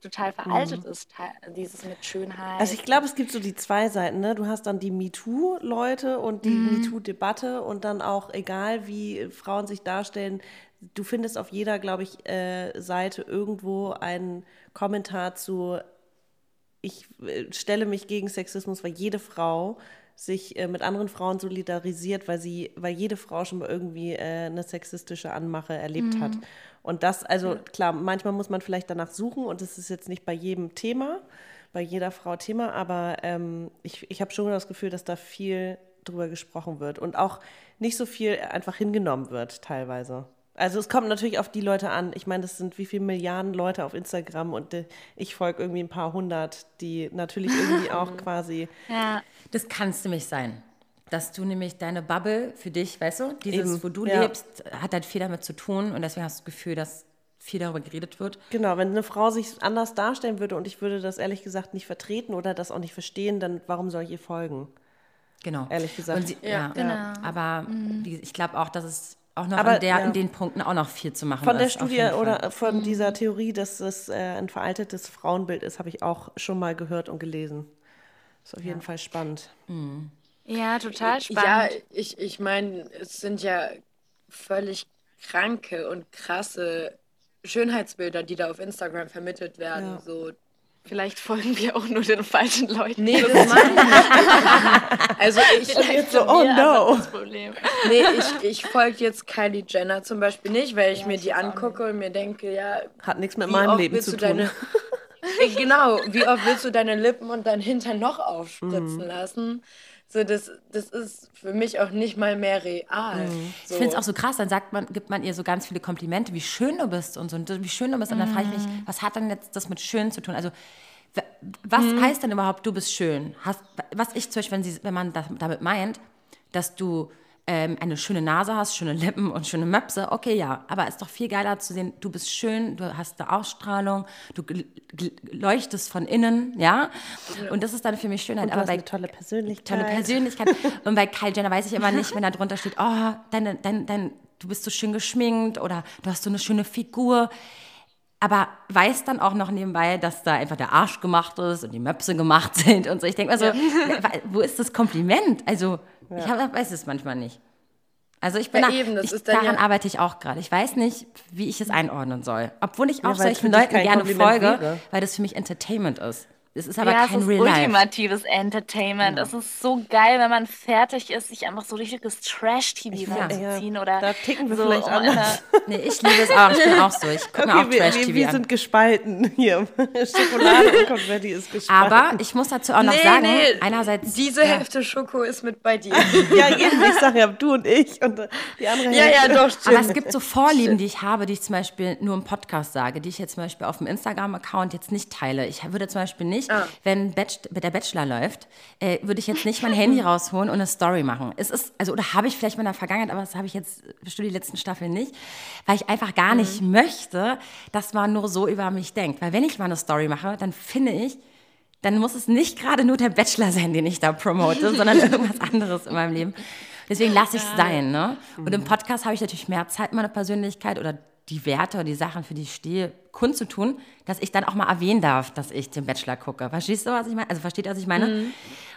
total veraltet mhm. ist, dieses mit Schönheit. Also ich glaube, es gibt so die zwei Seiten. Ne? Du hast dann die MeToo-Leute und die mhm. MeToo-Debatte und dann auch, egal wie Frauen sich darstellen, du findest auf jeder, glaube ich, äh, Seite irgendwo einen Kommentar zu, ich äh, stelle mich gegen Sexismus, weil jede Frau sich äh, mit anderen Frauen solidarisiert, weil sie, weil jede Frau schon mal irgendwie äh, eine sexistische Anmache erlebt mhm. hat. Und das, also klar, manchmal muss man vielleicht danach suchen und es ist jetzt nicht bei jedem Thema, bei jeder Frau Thema, aber ähm, ich, ich habe schon das Gefühl, dass da viel drüber gesprochen wird und auch nicht so viel einfach hingenommen wird teilweise. Also es kommt natürlich auf die Leute an. Ich meine, das sind wie viele Milliarden Leute auf Instagram und äh, ich folge irgendwie ein paar hundert, die natürlich irgendwie auch quasi. Ja. Das kann es nämlich sein. Dass du nämlich deine Bubble für dich, weißt du, dieses, Eben, wo du ja. lebst, hat halt viel damit zu tun und deswegen hast du das Gefühl, dass viel darüber geredet wird. Genau, wenn eine Frau sich anders darstellen würde und ich würde das ehrlich gesagt nicht vertreten oder das auch nicht verstehen, dann warum soll ich ihr folgen? Genau. Ehrlich gesagt. Sie, ja, ja, genau. Aber mhm. ich glaube auch, dass es auch noch Aber, in, der, ja. in den Punkten auch noch viel zu machen Von der Studie oder von mhm. dieser Theorie, dass es äh, ein veraltetes Frauenbild ist, habe ich auch schon mal gehört und gelesen. Ist auf jeden Fall spannend. Mhm. Ja, total spannend. Ja, ich, ich meine, es sind ja völlig kranke und krasse Schönheitsbilder, die da auf Instagram vermittelt werden. Ja. So Vielleicht folgen wir auch nur den falschen Leuten. Nee, das meine ich nicht. Also ich jetzt so, oh no. Nee, ich, ich folge jetzt Kylie Jenner zum Beispiel nicht, weil ich ja, mir die angucke und mir denke, ja. Hat nichts mit meinem Leben zu tun. Deine, genau, wie oft willst du deine Lippen und dein Hintern noch aufspritzen mhm. lassen? So, das, das ist für mich auch nicht mal mehr real. Mhm. So. Ich finde es auch so krass, dann sagt man, gibt man ihr so ganz viele Komplimente, wie schön du bist und so, und wie schön du bist. Und dann frage ich mich, mhm. was hat denn jetzt das mit schön zu tun? Also, was mhm. heißt denn überhaupt, du bist schön? Hast, was ich zum Beispiel, wenn, sie, wenn man damit meint, dass du ähm, eine schöne Nase hast, schöne Lippen und schöne Möpse, okay, ja. Aber es ist doch viel geiler zu sehen, du bist schön, du hast eine Ausstrahlung, du leuchtest von innen, ja. Und das ist dann für mich Schönheit. Und aber bei, eine tolle Persönlichkeit. Tolle Persönlichkeit. und bei Kyle Jenner weiß ich immer nicht, wenn da drunter steht, oh, deine, dein, dein, du bist so schön geschminkt oder du hast so eine schöne Figur aber weiß dann auch noch nebenbei, dass da einfach der Arsch gemacht ist und die Möpse gemacht sind und so. Ich denke mal so, wo ist das Kompliment? Also, ja. ich hab, weiß es manchmal nicht. Also ich bin ja, da, eben, ich, daran ja arbeite ich auch gerade. Ich weiß nicht, wie ich es einordnen soll. Obwohl ich auch solchen Leuten gerne folge, wäre. weil das für mich Entertainment ist. Es ist aber ja, kein Real Life. ultimatives Entertainment. Es ist so geil, wenn man fertig ist, sich einfach so richtiges Trash-TV reinzuziehen. Ja, oder da ticken wir so vielleicht anders. nee, ich liebe es auch. Ich bin auch so. Ich gucke okay, auch Trash-TV wir, wir sind gespalten hier. Schokolade und Konfetti ist gespalten. Aber ich muss dazu auch noch nee, sagen, nee, einerseits... Diese ja. Hälfte Schoko ist mit bei dir. ja, eben. Ich sage ja, du und ich und die andere Ja, Hälfte. ja, doch, stimmt. Aber es gibt so Vorlieben, die ich habe, die ich zum Beispiel nur im Podcast sage, die ich jetzt zum Beispiel auf dem Instagram-Account jetzt nicht teile. Ich würde zum Beispiel nicht nicht, ah. wenn der Bachelor läuft, äh, würde ich jetzt nicht mein Handy rausholen und eine Story machen. Es ist, also, oder habe ich vielleicht mal in der Vergangenheit, aber das habe ich jetzt für die letzten Staffeln nicht, weil ich einfach gar mhm. nicht möchte, dass man nur so über mich denkt. Weil wenn ich mal eine Story mache, dann finde ich, dann muss es nicht gerade nur der Bachelor sein, den ich da promote, sondern irgendwas anderes in meinem Leben. Deswegen lasse ich es sein. Ne? Und im Podcast habe ich natürlich mehr Zeit, meine Persönlichkeit oder die Werte oder die Sachen, für die ich stehe, kundzutun, dass ich dann auch mal erwähnen darf, dass ich den Bachelor gucke. Verstehst du, was ich meine? Also versteht ihr, was ich meine? Mhm.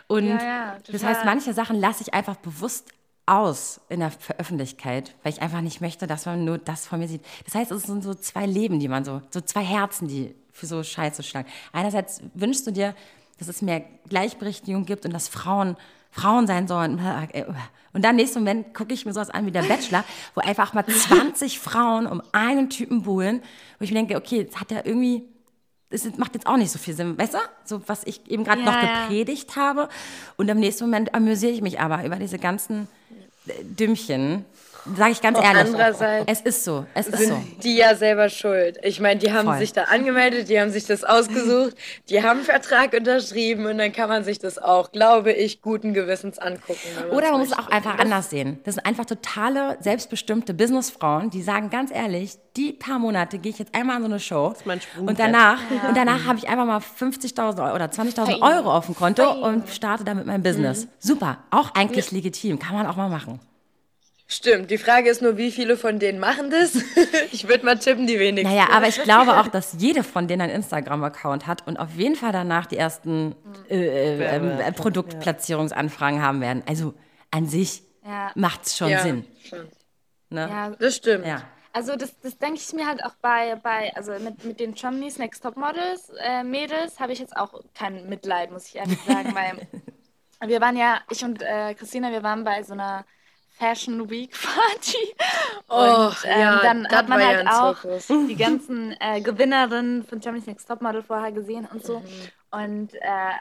Und ja, ja, das heißt, manche Sachen lasse ich einfach bewusst aus in der Öffentlichkeit, weil ich einfach nicht möchte, dass man nur das von mir sieht. Das heißt, es sind so zwei Leben, die man so, so zwei Herzen, die für so Scheiße schlagen. Einerseits wünschst du dir, dass es mehr Gleichberechtigung gibt und dass Frauen Frauen sein sollen. Und dann nächsten Moment gucke ich mir sowas an wie der Bachelor, wo einfach mal 20 Frauen um einen Typen buhlen, wo ich mir denke, okay, jetzt hat er irgendwie es macht jetzt auch nicht so viel Sinn, weißt du? So, was ich eben gerade ja, noch gepredigt habe. Und im nächsten Moment amüsiere ich mich aber über diese ganzen Dümmchen, Sage ich ganz ehrlich. Andererseits es ist so. Es ist sind so. die ja selber schuld. Ich meine, die haben Voll. sich da angemeldet, die haben sich das ausgesucht, die haben einen Vertrag unterschrieben und dann kann man sich das auch, glaube ich, guten Gewissens angucken. Oder man muss es auch einfach anders sehen. Das sind einfach totale, selbstbestimmte Businessfrauen, die sagen ganz ehrlich, die paar Monate gehe ich jetzt einmal an so eine Show das ist mein und danach, ja. und danach habe ich einfach mal 50.000 oder 20.000 Euro auf dem Konto und starte damit mein Business. Mhm. Super, auch eigentlich ja. legitim, kann man auch mal machen. Stimmt, die Frage ist nur, wie viele von denen machen das? ich würde mal tippen, die wenigsten. Naja, aber ich glaube auch, dass jede von denen einen Instagram-Account hat und auf jeden Fall danach die ersten äh, äh, äh, Produktplatzierungsanfragen haben werden. Also an sich ja. macht es schon ja, Sinn. Schon. Ne? Ja, das stimmt. Ja. Also das, das denke ich mir halt auch bei, bei also mit, mit den Germany's Next Top Models, äh, Mädels, habe ich jetzt auch kein Mitleid, muss ich ehrlich sagen, weil wir waren ja, ich und äh, Christina, wir waren bei so einer Fashion Week Party. Und oh, ähm, ja, dann hat man halt ja auch Zirkus. die ganzen äh, Gewinnerinnen von Germany's Next Topmodel vorher gesehen und so. Mhm. Und äh,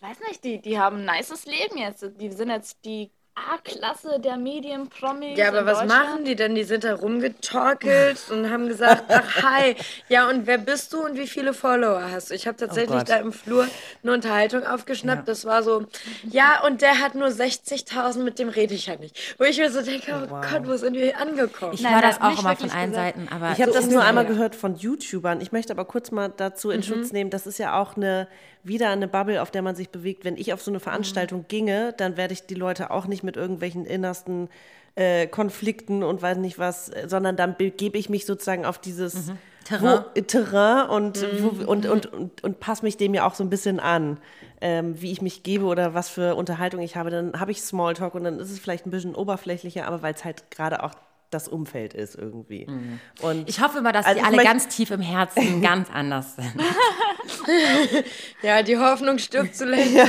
weiß nicht, die, die haben ein nices Leben jetzt. Die sind jetzt die A-Klasse der Medienpromis. Ja, aber was machen die denn? Die sind da rumgetorkelt und haben gesagt, ach hi, ja und wer bist du und wie viele Follower hast du? Ich habe oh tatsächlich oh da im Flur eine Unterhaltung aufgeschnappt. Ja. Das war so, ja und der hat nur 60.000, mit dem rede ich ja nicht. Wo ich mir so denke, oh, wow. Gott, wo sind wir hier angekommen? Ich höre das auch immer von allen gesagt. Seiten. Aber ich habe so das nur einmal gehört von YouTubern. Ich möchte aber kurz mal dazu in mhm. Schutz nehmen, das ist ja auch eine wieder eine Bubble, auf der man sich bewegt. Wenn ich auf so eine Veranstaltung mhm. ginge, dann werde ich die Leute auch nicht mit irgendwelchen innersten äh, Konflikten und weiß nicht was, äh, sondern dann begebe ich mich sozusagen auf dieses mhm. Terrain, wo, Terrain und, mhm. wo, und, und, und, und passe mich dem ja auch so ein bisschen an, ähm, wie ich mich gebe oder was für Unterhaltung ich habe. Dann habe ich Smalltalk und dann ist es vielleicht ein bisschen oberflächlicher, aber weil es halt gerade auch das Umfeld ist irgendwie. Mhm. Und ich hoffe immer, dass also die alle ganz tief im Herzen ganz anders sind. ja, die Hoffnung stirbt zuletzt. Ja.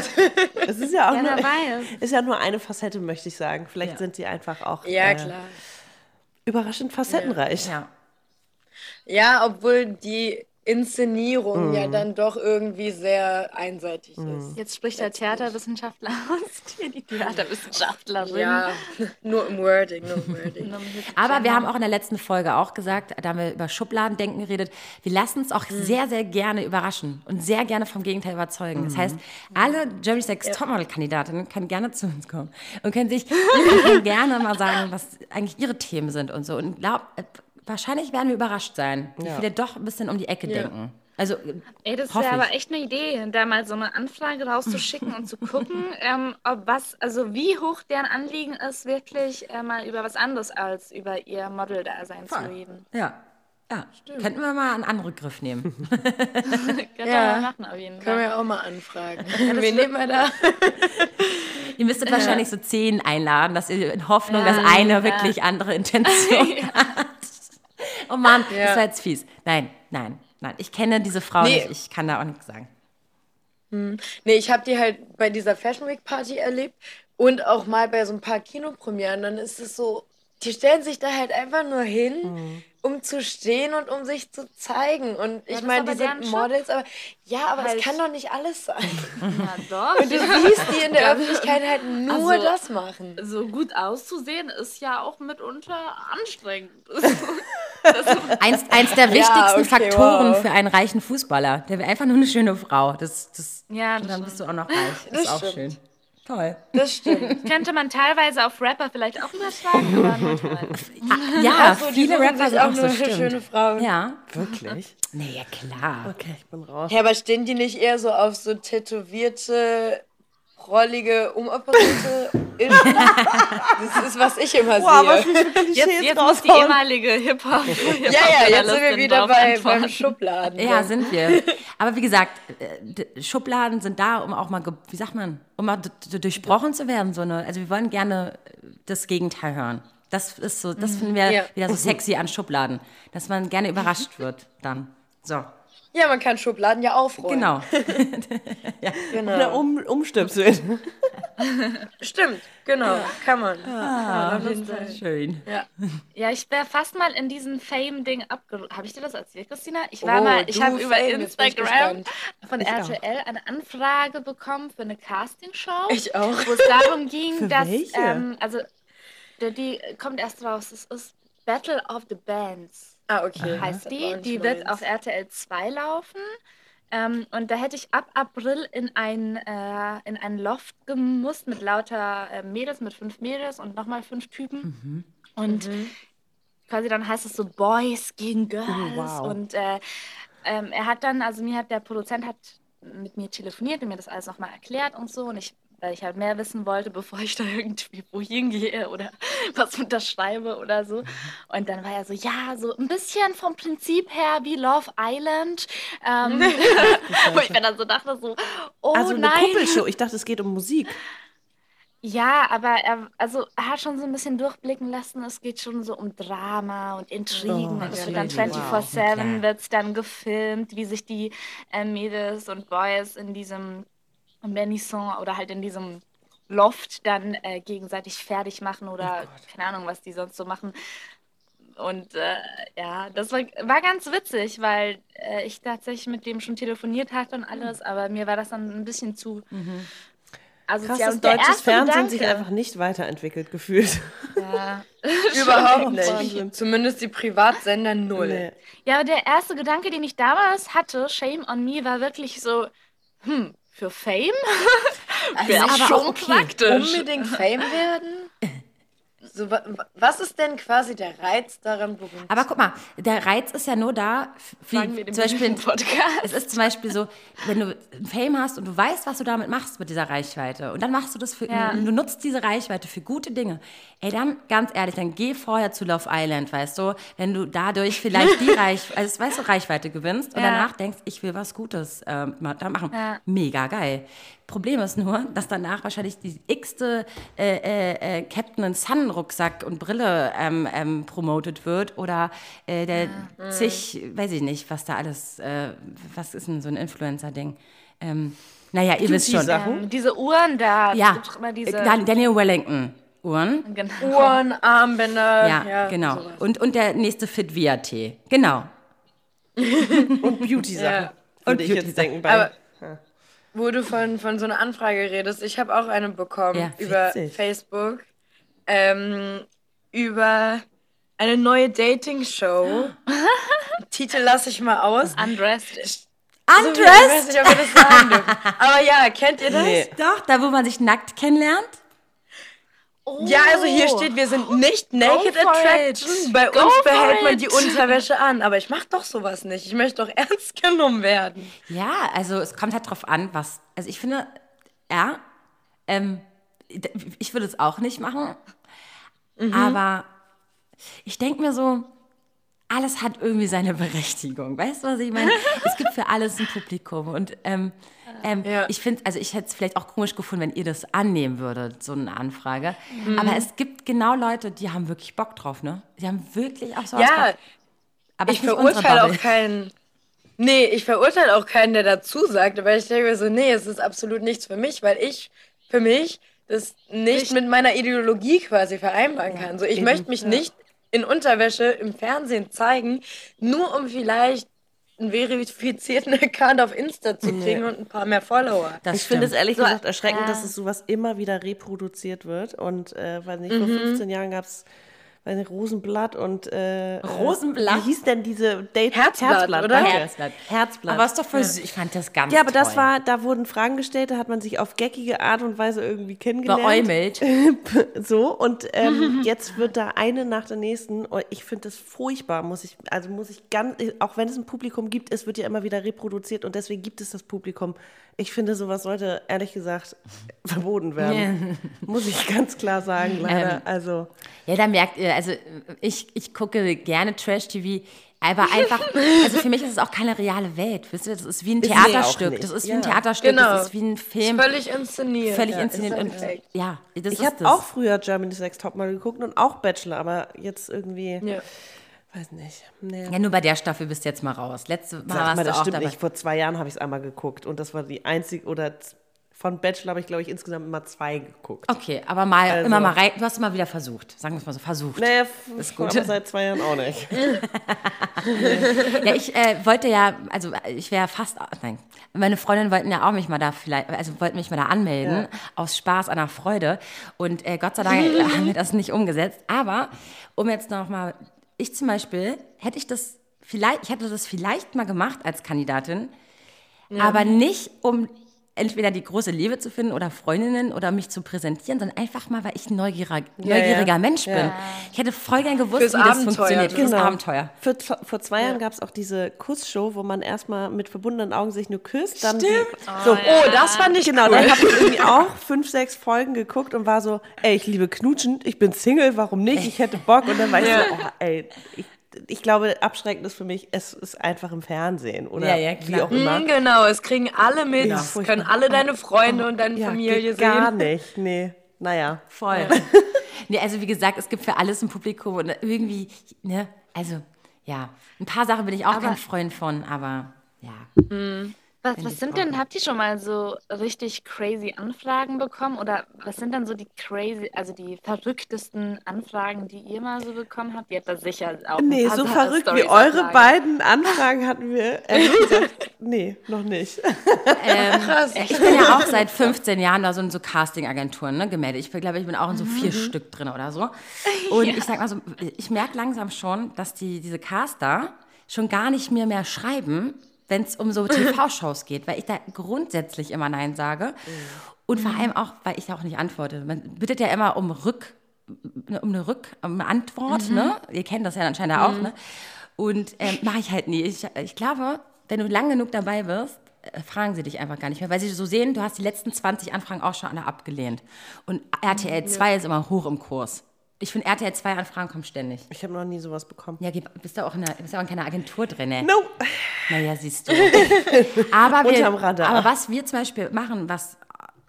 Es ist ja auch ja, nur, ist ja nur eine Facette, möchte ich sagen. Vielleicht ja. sind sie einfach auch ja, äh, überraschend facettenreich. Ja. ja, obwohl die Inszenierung mm. ja mhm. dann doch irgendwie sehr einseitig mm. ist. Jetzt spricht der Theaterwissenschaftler aus, die Theaterwissenschaftlerin. Ja, nur im Wording, nur im Wording. Aber wir haben auch in der letzten Folge auch gesagt, da haben wir über Schubladendenken geredet, wir lassen uns auch mm. sehr, sehr gerne überraschen und sehr gerne vom Gegenteil überzeugen. Das heißt, alle Jerry Sex ja. Topmodel-Kandidatinnen können gerne zu uns kommen und können sich gerne mal sagen, was eigentlich ihre Themen sind und so. Und glaub, Wahrscheinlich werden wir überrascht sein, wie ja. viele doch ein bisschen um die Ecke ja. denken. Also, Ey, das wäre aber echt eine Idee, da mal so eine Anfrage rauszuschicken und zu gucken, ähm, ob was, also wie hoch deren Anliegen ist, wirklich äh, mal über was anderes als über ihr Model-Dasein zu reden. Ja. Ja, Stimmt. könnten wir mal einen anderen Griff nehmen. Können ja. wir machen auf jeden Fall. Können wir auch mal anfragen. Wen nehmen wir da? ihr müsstet wahrscheinlich so zehn einladen, dass ihr in Hoffnung, ja, dass eine ja. wirklich andere Intention hat. Oh Mann, ja. das war jetzt fies. Nein, nein, nein. Ich kenne diese Frau nee. nicht. Ich kann da auch nichts sagen. Hm. Nee, ich habe die halt bei dieser Fashion Week Party erlebt und auch mal bei so ein paar Kinopremieren. Dann ist es so, die stellen sich da halt einfach nur hin, mhm. Um zu stehen und um sich zu zeigen. Und ich meine, die sind Models, aber ja, aber halt. das kann doch nicht alles sein. Ja, doch. Und du siehst die in der Öffentlichkeit halt nur also, das machen. So gut auszusehen ist ja auch mitunter anstrengend. eins, eins der wichtigsten ja, okay, Faktoren wow. für einen reichen Fußballer. Der wäre einfach nur eine schöne Frau. Das, das, ja, das und dann bist du auch noch reich. Das ist auch stimmt. schön. Toll. Das stimmt. Könnte man teilweise auf Rapper vielleicht auch übertragen, aber nur teilweise. Ja, so, viele Rapper sind auch auch so nur stimmt. schöne Frauen. Ja. Wirklich? Nee, ja klar. Okay, ich bin raus. Ja, aber stehen die nicht eher so auf so tätowierte, rollige, umoperierte Innen? Das ist, was ich immer Wow, was sehe. für Klischees Jetzt, jetzt muss die ehemalige Hip-Hop. Ja, ja, jetzt sind wir wieder bei, beim Schubladen. Ja, sind wir. Aber wie gesagt, äh, Schubladen sind da, um auch mal, wie sagt man, um mal durchbrochen zu werden. So eine, also wir wollen gerne das Gegenteil hören. Das ist so, das finden wir Ja. wieder so sexy an Schubladen, dass man gerne überrascht wird dann. So, Ja, man kann Schubladen ja aufräumen. genau. genau. Oder um, umstöpseln. Stimmt, genau. Kann man. Ah, kann man auf jeden Fall. Schön. Ja. Ja, ich wäre fast mal in diesen Fame-Ding abgerutscht. Habe ich dir das erzählt, Christina? Ich war Oh, mal, ich habe über ich Instagram von RTL eine Anfrage bekommen für eine Castingshow. Ich auch. Wo es darum ging, Für dass, ähm, also, die kommt erst raus, es ist Battle of the Bands. Ah, okay. heißt die. Die wird auf RTL 2 laufen. Ähm, und da hätte ich ab April in ein, äh, in ein Loft gemusst mit lauter äh, Mädels, mit fünf Mädels und nochmal fünf Typen. Und quasi dann heißt es so Boys gegen Girls. wow. Und äh, ähm, er hat dann, also mir hat der Produzent hat mit mir telefoniert und mir das alles nochmal erklärt und so. Und ich, weil ich halt mehr wissen wollte, bevor ich da irgendwie wohin gehe oder was unterschreibe oder so. Und dann war er so, ja, so ein bisschen vom Prinzip her wie Love Island. Ähm, wo ich mir dann so dachte, so, oh Also eine nein. Kuppelshow. Ich dachte, es geht um Musik. Ja, aber er, also, er hat schon so ein bisschen durchblicken lassen, es geht schon so um Drama und Intrigen. Oh, und es wird dann natürlich. 24-7 Wow. wird's dann gefilmt, wie sich die äh, Mädels und Boys in diesem Benison oder halt in diesem Loft dann äh, gegenseitig fertig machen oder keine Ahnung, was die sonst so machen. Und äh, ja, das war, war ganz witzig, weil äh, ich tatsächlich mit dem schon telefoniert hatte und alles, aber mir war das dann ein bisschen zu Krass, asozial. dass Und der deutsches Fernsehen sich Gedanke- einfach nicht weiterentwickelt gefühlt. Ja. Überhaupt nicht. Zumindest die Privatsender null. Nee. ja, aber der erste Gedanke, den ich damals hatte, Shame on Me, war wirklich so, hm, für Fame? Wäre aber schon okay. praktisch. Unbedingt Fame werden? So, wa- wa- was ist denn quasi der Reiz daran, berühmt Aber guck mal, der Reiz ist ja nur da, wie wir zum Beispiel Podcast. Es ist zum Beispiel so, wenn du Fame hast und du weißt, was du damit machst mit dieser Reichweite und dann machst du das für, Ja. du nutzt diese Reichweite für gute Dinge. Ey, dann ganz ehrlich, dann geh vorher zu Love Island, weißt du, wenn du dadurch vielleicht die Reich, also weißt du, Reichweite gewinnst und Ja. danach denkst, ich will was Gutes da machen. Ja. Mega geil. Problem ist nur, dass danach wahrscheinlich die x-te äh, äh, äh, Captain Sun Rucksack und Brille ähm, ähm, promotet wird oder äh, der zig, weiß ich nicht, was da alles, äh, was ist denn so ein Influencer-Ding? Ähm, naja, ihr wisst schon. Ähm, diese Uhren da, Ja, es gibt doch immer diese... äh, Dan- Daniel Wellington Uhren. genau. Uhren, Armbänder. Ja, genau. sowas. Und, und der nächste Fit Via T. Genau. Und Beauty-Sachen. Ja. Würde ich Beauty-Sachen. jetzt denken. Bei, Aber wo du von, von so einer Anfrage redest, ich habe auch eine bekommen Ja, über. Facebook. Ähm, über eine neue Dating-Show. Titel lasse ich mal aus. Undressed. So, ich weiß nicht, ob wir das sagen dürfen. Aber ja, kennt ihr das? Nee. Doch, da wo man sich nackt kennenlernt. Oh. Ja, also hier steht, wir sind nicht Naked for Attraction. Bei Go uns behält man die Unterwäsche an. Aber ich mach doch sowas nicht. Ich möchte doch ernst genommen werden. Ja, also es kommt halt drauf an, was. Also ich finde, ja, ähm, ich würde es auch nicht machen. Aber ich denke mir so, alles hat irgendwie seine Berechtigung. Weißt du, was ich meine? es gibt für alles ein Publikum. Und ähm, ähm, Ja. ich finde, also ich hätte es vielleicht auch komisch gefunden, wenn ihr das annehmen würdet, so eine Anfrage. Aber es gibt genau Leute, die haben wirklich Bock drauf, ne? Die haben wirklich auch so Ja. Aber ich verurteile auch keinen. Nee, ich verurteile auch keinen, der dazu sagt, aber ich denke mir so, nee, es ist absolut nichts für mich, weil ich für mich das nicht mit meiner Ideologie quasi vereinbaren kann. So, ich möchte mich nicht in Unterwäsche im Fernsehen zeigen, nur um vielleicht einen verifizierten Account auf Insta zu kriegen und ein paar mehr Follower. Das ich finde es ehrlich So, gesagt erschreckend, ja. dass es sowas immer wieder reproduziert wird. Und äh, weil nicht, vor 15 Jahren gab es, weiß nicht, Rosenblatt und äh, Rosenblatt? Wie hieß denn diese Date? Herzblatt, oder? danke. Herzblatt. Herzblatt. Aber ist doch voll süß. Ich fand das ganz ja, aber das toll. war, da wurden Fragen gestellt, da hat man sich auf geckige Art und Weise irgendwie kennengelernt. beäumelt. So, und ähm, jetzt wird da eine nach der nächsten. Und ich finde das furchtbar, muss ich, also muss ich ganz, auch wenn es ein Publikum gibt, es wird ja immer wieder reproduziert und deswegen gibt es das Publikum. Ich finde, sowas sollte ehrlich gesagt verboten werden. Muss ich ganz klar sagen, leider. Ähm, also, Ja, da merkt ihr, also ich, ich gucke gerne Trash-TV, aber einfach, also für mich ist es auch keine reale Welt, wisst ihr, das ist wie ein Theaterstück, nicht, das ist wie ja. ein Theaterstück, Genau. das ist wie ein Film, Völlig inszeniert. völlig Ja, inszeniert ist und ja, das ich habe auch früher Germany's Next Topmodel geguckt und auch Bachelor, aber jetzt irgendwie, Ja. Weiß nicht. Nee. ja, nur bei der Staffel bist du jetzt mal raus. Letzte Mal Sag warst mal, du das auch stimmt dabei. nicht. Vor zwei Jahren habe ich es einmal geguckt und das war die einzige, oder von Bachelor habe ich, glaube ich, insgesamt immer zwei geguckt. Okay, aber mal Also- immer mal rein, du hast immer wieder versucht, sagen wir es mal so, versucht. Naja, ist ist gut. aber seit zwei Jahren auch nicht. Ja, ich äh, wollte ja, also ich wäre fast, nein, meine Freundinnen wollten ja auch mich mal da vielleicht, also wollten mich mal da anmelden, aus Spaß, an der Freude. Und äh, Gott sei Dank haben wir das nicht umgesetzt. Aber um jetzt noch mal, ich zum Beispiel, hätte ich das vielleicht, ich hätte das vielleicht mal gemacht als Kandidatin, aber nicht um entweder die große Liebe zu finden oder Freundinnen oder mich zu präsentieren, sondern einfach mal, weil ich ein neugieriger, neugieriger ja. Mensch bin. Ja. Ich hätte voll gern gewusst, Fürs wie das Abenteuer. funktioniert. Fürs Genau. Abenteuer. Für, vor zwei Jahren gab es auch diese Kussshow, wo man erstmal mit verbundenen Augen sich nur küsst. Dann Stimmt. Die, so, Oh, das fand ich Genau, cool. dann habe ich irgendwie auch fünf, sechs Folgen geguckt und war so, ey, ich liebe Knutschen, ich bin Single, warum nicht? Ich hätte Bock. Und dann war ich so, oh, ey, ich, ich glaube, abschreckend ist für mich, es ist einfach im Fernsehen oder Ja, ja, wie klar. auch immer. Mhm, genau, es kriegen alle mit. Ja, können alle deine Freunde und deine Ja, Familie geht gar sehen. nicht, nee. Naja. Voll. nee, also wie gesagt, es gibt für alles ein Publikum und irgendwie, ne, also ja, ein paar Sachen bin ich auch kein Freund von, aber ja. Was, was sind denn, habt ihr schon mal so richtig crazy Anfragen bekommen? Oder was sind dann so die crazy, also die verrücktesten Anfragen, die ihr mal so bekommen habt? Ihr habt da sicher auch ein Nee, paar so verrückt wie Storys eure Anfragen. beiden Anfragen hatten wir, ehrlich gesagt, nee, noch nicht. Ich bin ja auch seit 15 Jahren da so in so Casting-Agenturen ne, gemeldet. Ich glaube, ich bin auch in so vier Stück drin oder so. Und ich sag mal so, ich merke langsam schon, dass die, diese Caster schon gar nicht mehr mehr schreiben, wenn es um so TV-Shows geht, weil ich da grundsätzlich immer Nein sage. Und vor allem auch, weil ich da auch nicht antworte. Man bittet ja immer um Rück, um eine Rück, um eine Antwort, ne? Ihr kennt das ja anscheinend auch, ne? Und ähm, mache ich halt nie. Ich, ich glaube, wenn du lang genug dabei wirst, äh, fragen sie dich einfach gar nicht mehr, weil sie so sehen, du hast die letzten 20 Anfragen auch schon alle abgelehnt. Und RTL 2 ist immer hoch im Kurs. Ich finde, RTL 2 Anfragen kommen ständig. Ich habe noch nie sowas bekommen. Ja, bist du auch in, einer, bist du auch in keiner Agentur drin, ne? No. Naja, siehst du. Aber, wir, Unterm Radar. aber was wir zum Beispiel machen, was,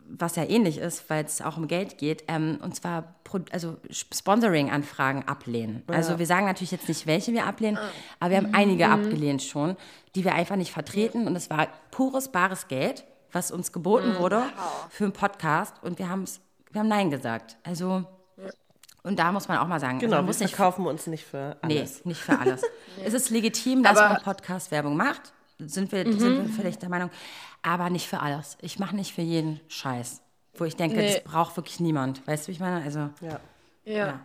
was ja ähnlich ist, weil es auch um Geld geht, ähm, und zwar also Sponsoring-Anfragen ablehnen. Also wir sagen natürlich jetzt nicht, welche wir ablehnen, aber wir haben einige abgelehnt schon, die wir einfach nicht vertreten. Und es war pures, bares Geld, was uns geboten wurde für einen Podcast. Und wir, wir haben Nein gesagt. Also, und da muss man auch mal sagen, also Genau, man wir muss nicht verkaufen uns nicht für Nee, alles. nicht für alles. Es ist legitim, dass Aber- man Podcast-Werbung macht. Sind wir, sind wir vielleicht der Meinung. Aber nicht für alles. Ich mache nicht für jeden Scheiß. Wo ich denke, Nee. das braucht wirklich niemand. Weißt du, wie ich meine? Also, Ja. Ja.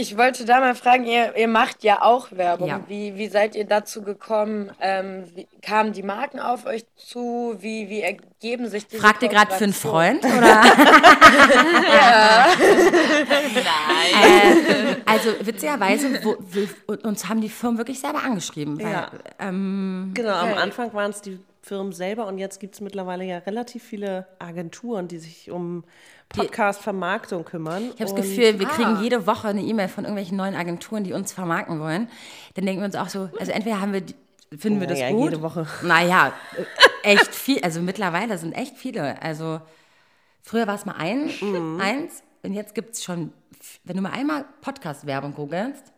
Ich wollte da mal fragen, ihr, ihr macht ja auch Werbung. Ja. Wie, wie seid ihr dazu gekommen? Ähm, wie, kamen die Marken auf euch zu? Wie, wie ergeben sich diese fragt ihr gerade für einen? Freund? Oder? äh, also, witzigerweise, wo, wir, uns haben die Firmen wirklich selber angeschrieben. Weil, Ja. ähm, Genau, am. Anfang waren es die Firmen selber und jetzt gibt es mittlerweile ja relativ viele Agenturen, die sich um Podcast-Vermarktung kümmern. Ich habe das Gefühl, wir kriegen jede Woche eine E-Mail von irgendwelchen neuen Agenturen, die uns vermarkten wollen. Dann denken wir uns auch so, also entweder haben wir, finden wir das Naja, gut. jede Woche. Naja, äh, echt viel. Also mittlerweile sind echt viele. Also früher war es mal ein, Mhm. eins und jetzt gibt es schon, wenn du mal einmal Podcast-Werbung googelst,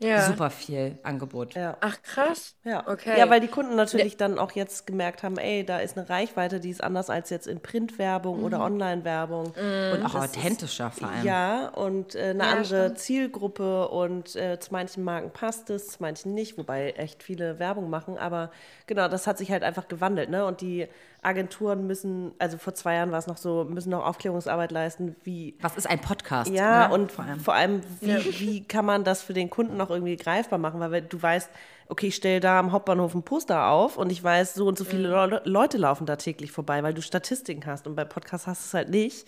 Ja. super viel Angebot. Ja. Ach krass. Ja. Okay. ja, weil die Kunden natürlich dann auch jetzt gemerkt haben, ey, da ist eine Reichweite, die ist anders als jetzt in Printwerbung oder Online-Werbung. Und auch authentischer vor allem. Ja, und äh, eine Ja, andere stimmt. Zielgruppe und äh, zu manchen Marken passt es, zu manchen nicht, wobei echt viele Werbung machen. Aber genau, das hat sich halt einfach gewandelt. Ne? Und die Agenturen müssen, also vor zwei Jahren war es noch so, müssen noch Aufklärungsarbeit leisten, wie Was ist ein Podcast? ja, ne? und vor allem. vor allem, wie, wie kann man das für den Kunden noch irgendwie greifbar machen? Weil du weißt, okay, ich stelle da am Hauptbahnhof ein Poster auf und ich weiß, so und so viele Le Leute laufen da täglich vorbei, weil du Statistiken hast und bei Podcasts hast du es halt nicht.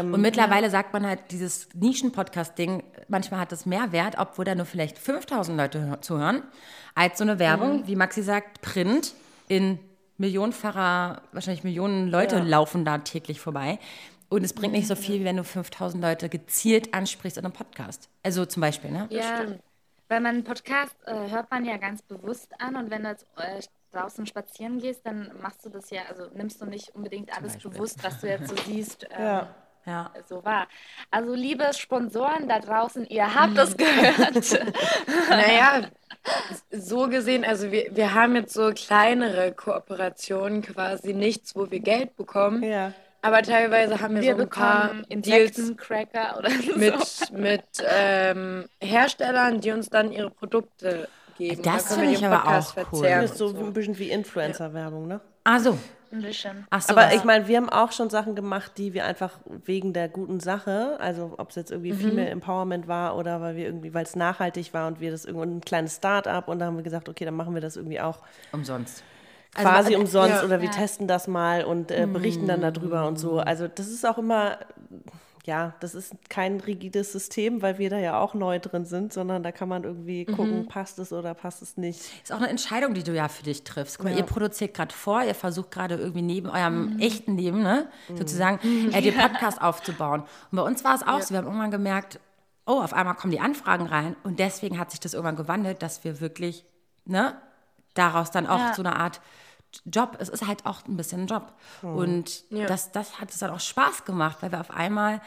Und mittlerweile sagt man halt, dieses Nischen-Podcast-Ding, manchmal hat es mehr Wert, obwohl da nur vielleicht 5000 Leute hö- zuhören, als so eine Werbung, wie Maxi sagt, Print in millionenfacher, wahrscheinlich Millionen Leute laufen da täglich vorbei. Und es bringt nicht so viel, wie wenn du 5000 Leute gezielt ansprichst in einem Podcast. Also zum Beispiel, ne? Ja, weil man einen Podcast äh, hört man ja ganz bewusst an und wenn du jetzt äh, draußen spazieren gehst, dann machst du das ja, also nimmst du nicht unbedingt alles bewusst, was du jetzt so siehst. Ähm, Ja. Ja. So war. Also liebe Sponsoren da draußen, ihr habt es gehört. Naja, so gesehen, also wir, wir haben jetzt so kleinere Kooperationen, quasi nichts, wo wir Geld bekommen. Ja. Aber teilweise haben wir, Wir so ein paar Deals Insektencracker oder so. mit, mit ähm, Herstellern, die uns dann ihre Produkte geben. Das Da finde ich aber auch cool. Das ist so und ein bisschen wie Influencer-Werbung, ne? Ah, so. Ein bisschen. Ach so. Aber was- ich meine, wir haben auch schon Sachen gemacht, die wir einfach wegen der guten Sache, also ob es jetzt irgendwie Female Empowerment war oder weil wir irgendwie, weil es nachhaltig war und wir das irgendwo ein kleines Start-up und da haben wir gesagt, okay, dann machen wir das irgendwie auch umsonst. quasi umsonst ja. oder wir Ja. testen das mal und äh, berichten dann darüber und so. Also das ist auch immer, ja, das ist kein rigides System, weil wir da ja auch neu drin sind, sondern da kann man irgendwie gucken, passt es oder passt es nicht. Ist auch eine Entscheidung, die du ja für dich triffst. Guck mal, ihr produziert gerade vor, ihr versucht gerade irgendwie neben eurem echten Leben, ne, sozusagen, äh, den Podcast aufzubauen. Und bei uns war es auch so, wir haben irgendwann gemerkt, oh, auf einmal kommen die Anfragen rein und deswegen hat sich das irgendwann gewandelt, dass wir wirklich, ne, daraus dann auch Ja. so eine Art Job, es ist halt auch ein bisschen ein Job. Und das, das hat es dann auch Spaß gemacht, weil wir auf einmal,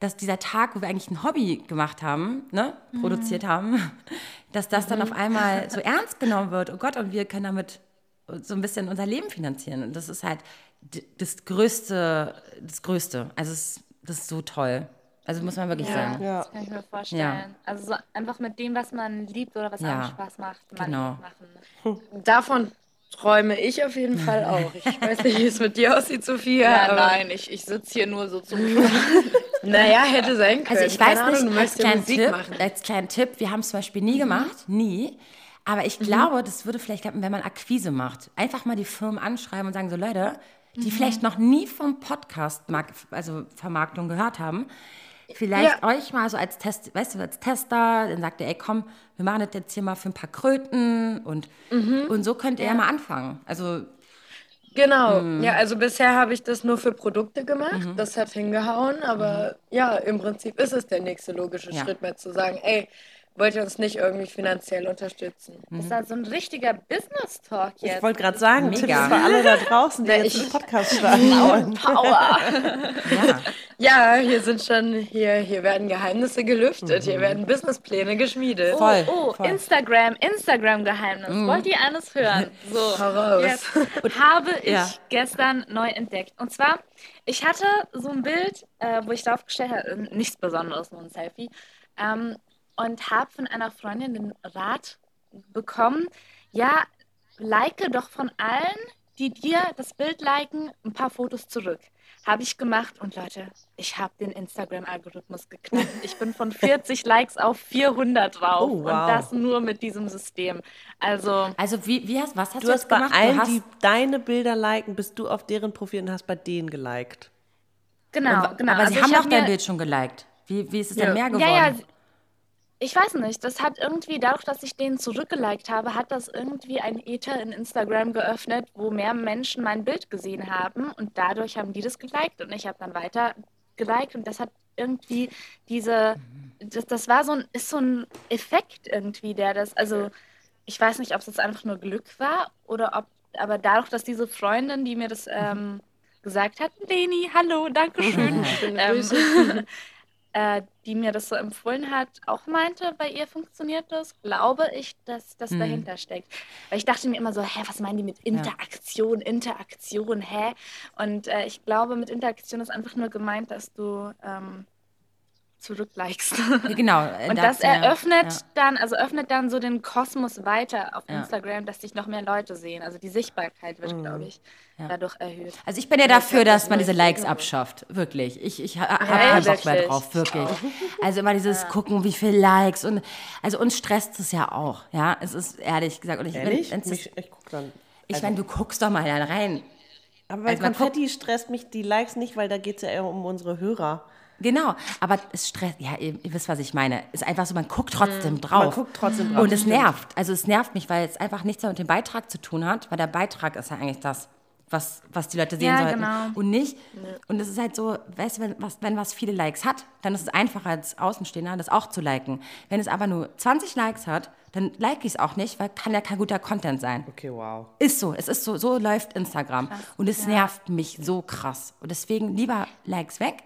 dass dieser Tag, wo wir eigentlich ein Hobby gemacht haben, ne, produziert haben, dass das dann auf einmal so ernst genommen wird. Oh Gott, und wir können damit so ein bisschen unser Leben finanzieren. Und das ist halt das Größte, das Größte. Also es, das ist so toll. Also muss man wirklich sagen. Ja. Das kann ich mir vorstellen. Also so einfach mit dem, was man liebt oder was Ja, einem Spaß macht, man genau. machen. Davon träume ich auf jeden Fall auch. Ich weiß nicht, wie es mit dir aussieht, Sophia. aber, ich, ich sitze hier nur so zum Naja, hätte sein können. Also ich Keine weiß Ahnung, nicht, du als möchtest ja kleinen, Musik Tipp, machen. als kleinen Tipp, wir haben es zum Beispiel nie gemacht, nie. Aber ich glaube, das würde vielleicht klappen, wenn man Akquise macht. Einfach mal die Firmen anschreiben und sagen so, Leute, die vielleicht noch nie vom Podcast, also Vermarktung gehört haben, vielleicht euch mal so als Test, weißt du, als Tester, dann sagt ihr, ey, komm, wir machen das jetzt hier mal für ein paar Kröten und, und so könnt ihr ja. mal anfangen. Also Genau. Mhm. Ja, also bisher habe ich das nur für Produkte gemacht. Das hat hingehauen. Aber ja, im Prinzip ist es der nächste logische Mhm. Ja. Schritt mehr zu sagen, ey, wollt ihr uns nicht irgendwie finanziell unterstützen? Das ist halt so ein richtiger Business-Talk jetzt. Ich wollte gerade sagen, Mega. Tipps für alle da draußen, die Ja, jetzt ich- einen Podcast starten wollen. Power. ja, Ja, hier sind schon, hier, hier werden Geheimnisse gelüftet, hier werden Businesspläne geschmiedet. Mhm. Voll, Oh, voll. Instagram, Instagram-Geheimnis. Wollt ihr alles hören? So, Hau raus. jetzt habe ich Ja. gestern neu entdeckt. Und zwar, ich hatte so ein Bild, äh, wo ich draufgestellt habe, nichts Besonderes, nur ein Selfie, ähm, und habe von einer Freundin den Rat bekommen, ja, like doch von allen, die dir das Bild liken, ein paar Fotos zurück. Habe ich gemacht und Leute, ich habe den Instagram-Algorithmus geknackt. Ich bin von 40 Likes auf 400 drauf Oh, wow. und das nur mit diesem System. Also also wie, wie hast, was hast Du du hast jetzt bei gemacht? allen, du hast, die deine Bilder liken, bist du auf deren Profil und hast bei denen geliked. genau, genau. aber also sie haben hab doch dein mir- Bild schon geliked. Wie, wie ist es denn Ja. mehr geworden? Ja, ja. Ich weiß nicht, das hat irgendwie, dadurch, dass ich den zurückgeliked habe, hat das irgendwie ein Ether in Instagram geöffnet, wo mehr Menschen mein Bild gesehen haben und dadurch haben die das geliked und ich habe dann weiter geliked und das hat irgendwie diese, das, das war so ein, ist so ein Effekt irgendwie, der das, also ich weiß nicht, ob es jetzt einfach nur Glück war oder ob, aber dadurch, dass diese Freundin, die mir das ähm, gesagt hat, Leni, hallo, danke schön, ähm. äh, die mir das so empfohlen hat, auch meinte, bei ihr funktioniert das, glaube ich, dass das Mhm. dahinter steckt. Weil ich dachte mir immer so, hä, was meinen die mit Interaktion, Interaktion, hä? Und äh, ich glaube, mit Interaktion ist einfach nur gemeint, dass du ähm, zurücklikest. Genau. äh, Und das eröffnet ja. dann, also öffnet dann so den Kosmos weiter auf Ja. Instagram, dass sich noch mehr Leute sehen. Also die Sichtbarkeit wird, glaube ich, Ja. dadurch erhöht. Also ich bin ja dafür, das dass man diese Likes abschafft. Wirklich. Ich, ich ha- hab Ja, keinen Bock mehr wirklich. drauf. Wirklich. Also immer dieses Gucken, wie viel Likes und also uns stresst es ja auch. Ja, es ist ehrlich gesagt. Und ich, Ehrlich? Wenn, Mich, ich guck dann. ich meine, du guckst doch mal rein. Aber bei also Konfetti stresst mich die Likes nicht, weil da geht es ja eher um unsere Hörer. Genau, aber es stresst, ja, ihr, ihr wisst, was ich meine. Es ist einfach so, man guckt trotzdem drauf. Man guckt trotzdem drauf. Und es nervt. Also es nervt mich, weil es einfach nichts mehr mit dem Beitrag zu tun hat, weil der Beitrag ist ja eigentlich das, was, was die Leute sehen Ja, sollten. genau. Und nicht. Und es ist halt so, weißt du, wenn was, wenn was viele Likes hat, dann ist es einfacher als Außenstehender, das auch zu liken. Wenn es aber nur 20 Likes hat, dann like ich es auch nicht, weil kann ja kein guter Content sein. Okay, wow. Ist so, es ist so, so läuft Instagram. und es nervt mich so krass. Und deswegen lieber Likes weg.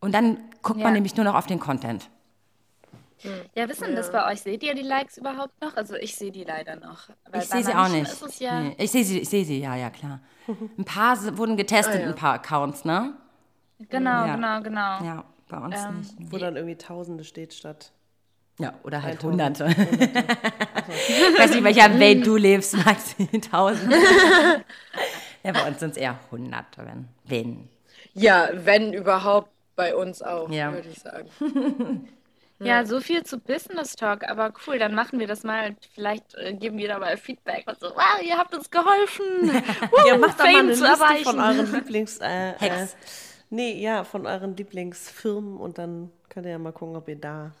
Und dann guckt man Ja. nämlich nur noch auf den Content. Ja, wissen das bei euch? Seht ihr die Likes überhaupt noch? Also ich sehe die leider noch. Weil Ich sehe sie auch nicht. Ist es ja, Nee, ich sehe sie, ich sehe sie, ja, ja, klar. Ein paar wurden getestet, ein paar Accounts, ne? Genau, Ja. genau, genau. Ja, bei uns Ähm, nicht. Wo dann irgendwie Tausende steht statt. Ja, oder halt 1000. Hunderte. ich weiß nicht, welcher Welt du lebst, Maxi. Tausend. ja, bei uns sind es eher Hunderte, wenn. wenn. Ja, wenn überhaupt bei uns auch, Ja. würde ich sagen. Ja, so viel zu Business Talk, aber cool, dann machen wir das mal. Vielleicht äh, geben wir da mal Feedback und so, wow, ihr habt uns geholfen, Ja, macht doch mal eine Liste von euren Lieblings... Äh, äh, nee, ja, von euren Lieblingsfirmen und dann könnt ihr ja mal gucken, ob ihr da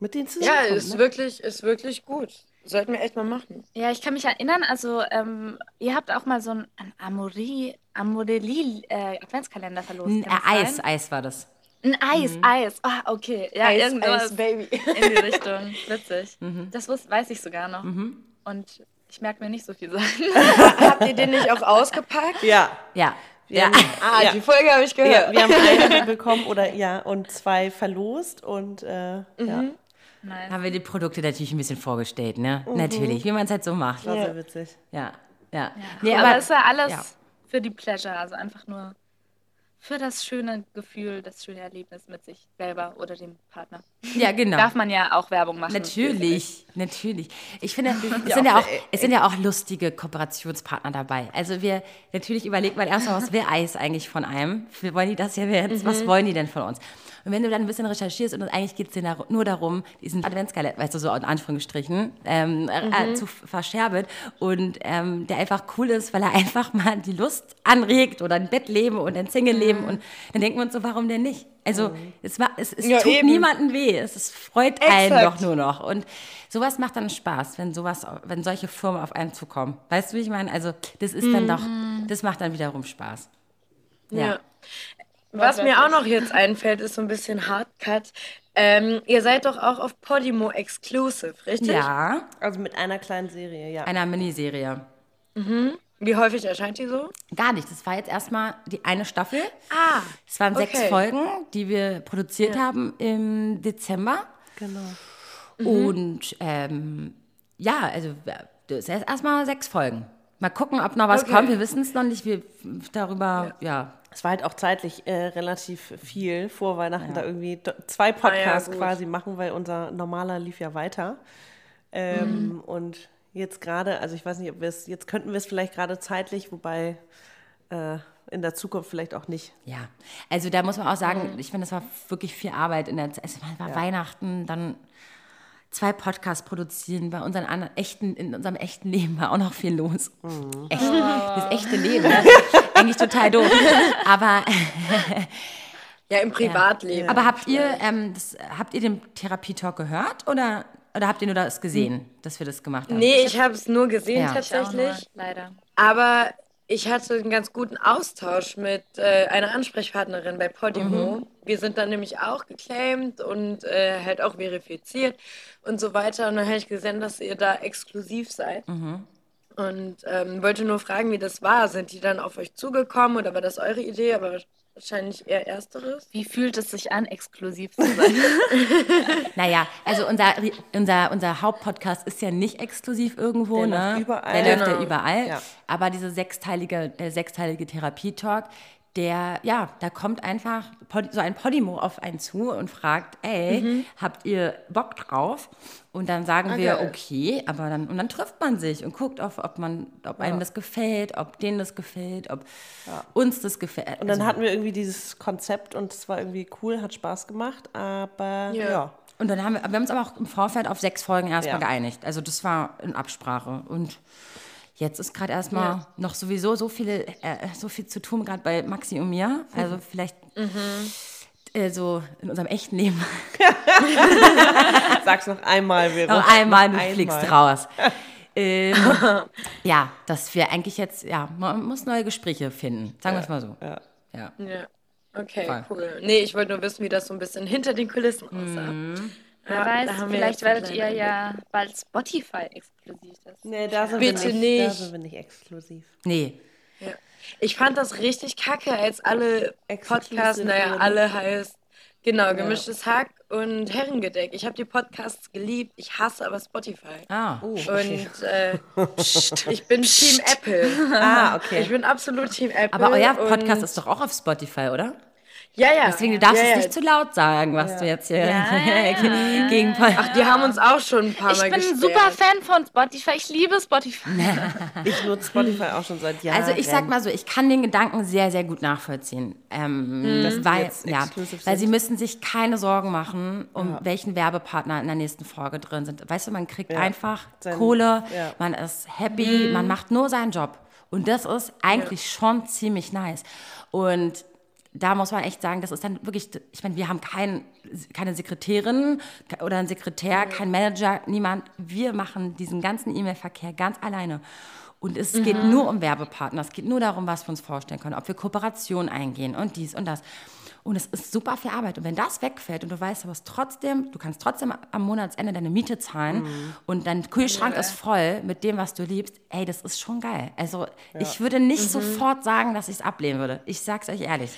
mit denen Ja, zusammenkommt. ist ne? wirklich, ist wirklich gut. Sollten wir echt mal machen. Ja, ich kann mich erinnern, also ähm, ihr habt auch mal so einen, einen Amori, Amorelli äh, Adventskalender verlost. Ein das äh, Eis, sein? Eis war das. Ein Eis, Eis. Ah, okay. Ja, Eis, irgendwas Eis, Baby. in die Richtung. Witzig. Mhm. Das weiß ich sogar noch. Und ich merke mir nicht so viel Sachen. Habt ihr den nicht auch ausgepackt? Ja. Ja. Ja. haben, Ah, ja. die Folge habe ich Ja, gehört. wir haben einen bekommen oder ja und zwei verlost und äh, ja, Nice. Haben wir die Produkte natürlich ein bisschen vorgestellt, ne? Mhm. Natürlich, wie man es halt so macht. war Ja. sehr witzig. Ja, ja. Nee, aber, es ist ja alles ja. Für die Pleasure, also einfach nur für das schöne Gefühl, das schöne Erlebnis mit sich selber oder dem Partner. Ja, genau. Darf man ja auch Werbung machen. Natürlich, natürlich. Ich finde, es sind ja auch, es sind ja auch lustige Kooperationspartner dabei. Also wir, natürlich überlegt man erstmal, was will Eis eigentlich von einem? Wollen die das ja jetzt, was wollen die denn von uns? Und wenn du dann ein bisschen recherchierst und eigentlich geht es dar- nur darum, diesen Adventskalender, weißt du, so in Anführungsstrichen, ähm, äh, zu f- verscherbelt und ähm, der einfach cool ist, weil er einfach mal die Lust anregt oder ein Bettleben und ein Single-Leben und dann denken wir uns so, warum denn nicht? Also es, war, es, es Ja, tut eben. niemandem weh, es, es freut einen Exakt. doch nur noch und sowas macht dann Spaß, wenn sowas, wenn solche Firmen auf einen zukommen. Weißt du, wie ich meine? Also das ist dann doch, das macht dann wiederum Spaß. Ja. Ja. Was mir auch noch jetzt einfällt, ist so ein bisschen Hardcut. Ähm, ihr seid doch auch auf Podimo Exclusive, richtig? Ja, Also mit einer kleinen Serie, ja. einer Miniserie. Wie häufig erscheint die so? Gar nicht. Das war jetzt erstmal die eine Staffel. Ah, Es waren sechs Okay. Folgen, die wir produziert haben im Dezember. Genau. Und ähm, ja, also das ist erst erstmal sechs Folgen. Mal gucken, ob noch was Okay. kommt. Wir wissen es noch nicht. Wir darüber, ja. Es war halt auch zeitlich äh, relativ viel vor Weihnachten da irgendwie zwei Podcasts gut. quasi machen, weil unser normaler lief ja weiter. Ähm, Und jetzt gerade, also ich weiß nicht, ob wir es, jetzt könnten wir es vielleicht gerade zeitlich, wobei äh, in der Zukunft vielleicht auch nicht. Ja, also da muss man auch sagen, ich finde, das war wirklich viel Arbeit in der Zeit. Es war Weihnachten, dann zwei Podcasts produzieren, bei unseren anderen echten, in unserem echten Leben war auch noch viel los. Echt, das echte Leben, ne? eigentlich total doof. Aber, ja, im Privatleben. aber habt ihr, ähm, das, habt ihr den Therapietalk gehört oder, oder habt ihr nur das gesehen, dass wir das gemacht haben? Nee, ich habe es nur gesehen Ja. Ich auch nur, tatsächlich. leider. Aber ich hatte einen ganz guten Austausch mit äh, einer Ansprechpartnerin bei Podimo. Wir sind dann nämlich auch geclaimed und äh, halt auch verifiziert und so weiter. Und dann habe ich gesehen, dass ihr da exklusiv seid. Und ähm, wollte nur fragen, wie das war. Sind die dann auf euch zugekommen oder war das eure Idee? Aber wahrscheinlich eher ersteres. Wie fühlt es sich an, exklusiv zu sein? Naja, also unser, unser, unser Hauptpodcast ist ja nicht exklusiv irgendwo, Der ne? läuft überall. Der läuft ja Genau. überall. Ja. Aber diese sechsteilige, der sechsteilige Therapietalk, der, ja, da kommt einfach so ein Podimo auf einen zu und fragt, ey, Mhm. habt ihr Bock drauf? Und dann sagen Ah, wir, okay, aber dann, und dann trifft man sich und guckt, auf, ob man, ob einem das gefällt, ob denen das gefällt, ob uns das gefällt. Und dann Also- hatten wir irgendwie dieses Konzept und es war irgendwie cool, hat Spaß gemacht, aber Ja. ja. Und dann haben wir, wir haben uns aber auch im Vorfeld auf sechs Folgen erstmal Ja. geeinigt. Also das war in Absprache. Und jetzt ist gerade erstmal Ja. noch sowieso so viele, äh, so viel zu tun, gerade bei Maxi und mir. Also vielleicht äh, so in unserem echten Leben Sag's noch einmal, Vero. noch einmal, du fliegst raus. ähm, ja, dass wir eigentlich jetzt, ja, man muss neue Gespräche finden. Sagen wir es mal so. Ja. Ja. Ja. Okay, Voll. cool. Nee, ich wollte nur wissen, wie das so ein bisschen hinter den Kulissen aussah. Wer Ja, weiß, da vielleicht werdet ihr ja bald Spotify-exklusiv. Das Nee, da sind, Bitte wir nicht, da nicht. sind wir nicht exklusiv. Nee, Ja. Ich fand das richtig kacke, als alle Podcasts, naja, alle heißt, genau, gemischtes Hack und Herrengedeck. Ich habe die Podcasts geliebt, ich hasse aber Spotify. ah, Oh, Und okay. äh, ich bin Team Apple. Ah, Ich okay. bin absolut Team Apple. aber euer Podcast ist doch auch auf Spotify, oder? Ja, ja. Deswegen, du darfst ja, es ja. nicht zu laut sagen, was du jetzt hier Ja, ja, gegen Ach, die haben uns auch schon ein paar Ich Mal bin ein gesperrt. super Fan von Spotify. Ich liebe Spotify. Ich nutze Spotify auch schon seit Jahren. Also ich sag mal so, ich kann den Gedanken sehr, sehr gut nachvollziehen. Ähm, Dass die weil, jetzt ja, weil sie müssen sich keine Sorgen machen, um welchen Werbepartner in der nächsten Folge drin sind. Weißt du, man kriegt Ja. einfach Sein- Kohle, ja. man ist happy, man macht nur seinen Job. Und das ist eigentlich schon ziemlich nice. Und da muss man echt sagen, das ist dann wirklich, ich meine, wir haben kein, keine Sekretärin oder einen Sekretär, kein Manager, niemand. Wir machen diesen ganzen E-Mail-Verkehr ganz alleine. Und es geht nur um Werbepartner, es geht nur darum, was wir uns vorstellen können, ob wir Kooperationen eingehen und dies und das. Und es ist super viel Arbeit. Und wenn das wegfällt und du weißt, du hast trotzdem, du kannst trotzdem am Monatsende deine Miete zahlen und dein Kühlschrank ist voll mit dem, was du liebst, ey, das ist schon geil. Also ich würde nicht sofort sagen, dass ich es ablehnen würde. Ich sag's euch ehrlich.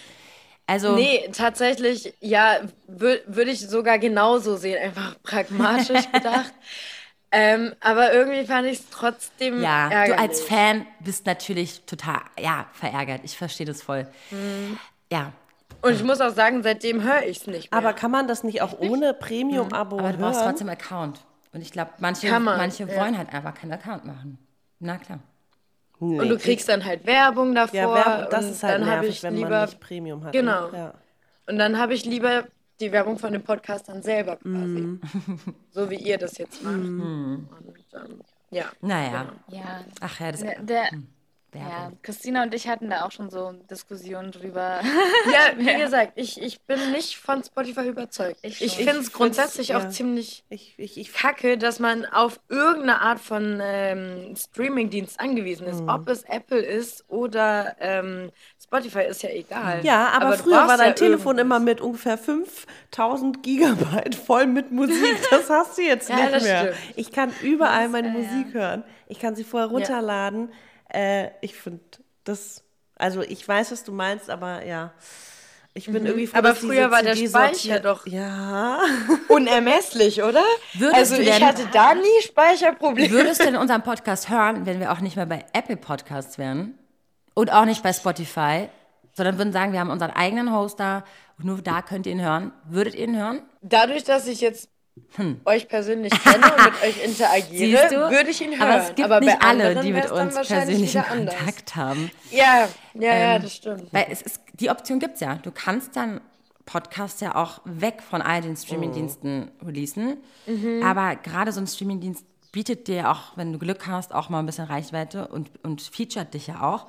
Also Nee, tatsächlich, ja, wür würde ich sogar genauso sehen, einfach pragmatisch gedacht. ähm, aber irgendwie fand ich es trotzdem ja, ärgerlich. du als Fan bist natürlich total, ja, verärgert. Ich verstehe das voll. Ja, Und ich muss auch sagen, seitdem höre ich es nicht mehr. aber kann man das nicht auch ohne Premium-Abo aber du brauchst hören? trotzdem Account. Und ich glaube, manche, manche ja. wollen halt einfach keinen Account machen. Na klar. Nee. und du kriegst dann halt Werbung davor. ja, Werbe, das und ist halt nervig, ich wenn lieber, man nicht Premium hat. Genau. Ne? Ja. Und dann habe ich lieber die Werbung von dem Podcast dann selber quasi. Mhm. So wie ihr das jetzt macht. Und, ähm, ja. Naja. Ja. Ach ja, das Der, der, Werbung. ja, Christina und ich hatten da auch schon so Diskussionen drüber. Ja, wie gesagt, ich, ich bin nicht von Spotify überzeugt. Ich Ich, finde es Ich grundsätzlich find's, auch ja. ziemlich Ich, ich, ich, kacke, dass man auf irgendeine Art von ähm, Streamingdienst angewiesen ist. Mhm. Ob es Apple ist oder ähm, Spotify, ist ja egal. ja, aber, du früher war dein ja Telefon irgendwas. immer mit ungefähr 5000 Gigabyte voll mit Musik. Das hast du jetzt Ja, nicht das mehr. stimmt. Ich kann überall meine äh, Musik hören. Ich kann sie vorher runterladen. Äh, ich finde das, also ich weiß, was du meinst, aber ja. Ich bin irgendwie froh, Mhm. Aber früher war der Speicher doch- Ja. Unermesslich, oder? Würdest also ich hatte da nie Speicherprobleme. Würdest du denn unseren Podcast hören, wenn wir auch nicht mehr bei Apple Podcasts wären? Und auch nicht bei Spotify, sondern würden sagen, wir haben unseren eigenen Hoster und nur da könnt ihr ihn hören. Würdet ihr ihn hören? Dadurch, dass ich jetzt euch persönlich kenne und mit euch interagiere, Hm. Du? würde ich ihn hören. Aber es gibt bei nicht alle, die mit uns anders. Kontakt haben. Ja, ja, ja, das stimmt. Weil es ist, die Option gibt es ja. Du kannst dann Podcasts ja auch weg von all den Streamingdiensten releasen. Mhm. Aber gerade so ein Streamingdienst bietet dir auch, wenn du Glück hast, auch mal ein bisschen Reichweite und, und featuret dich ja auch.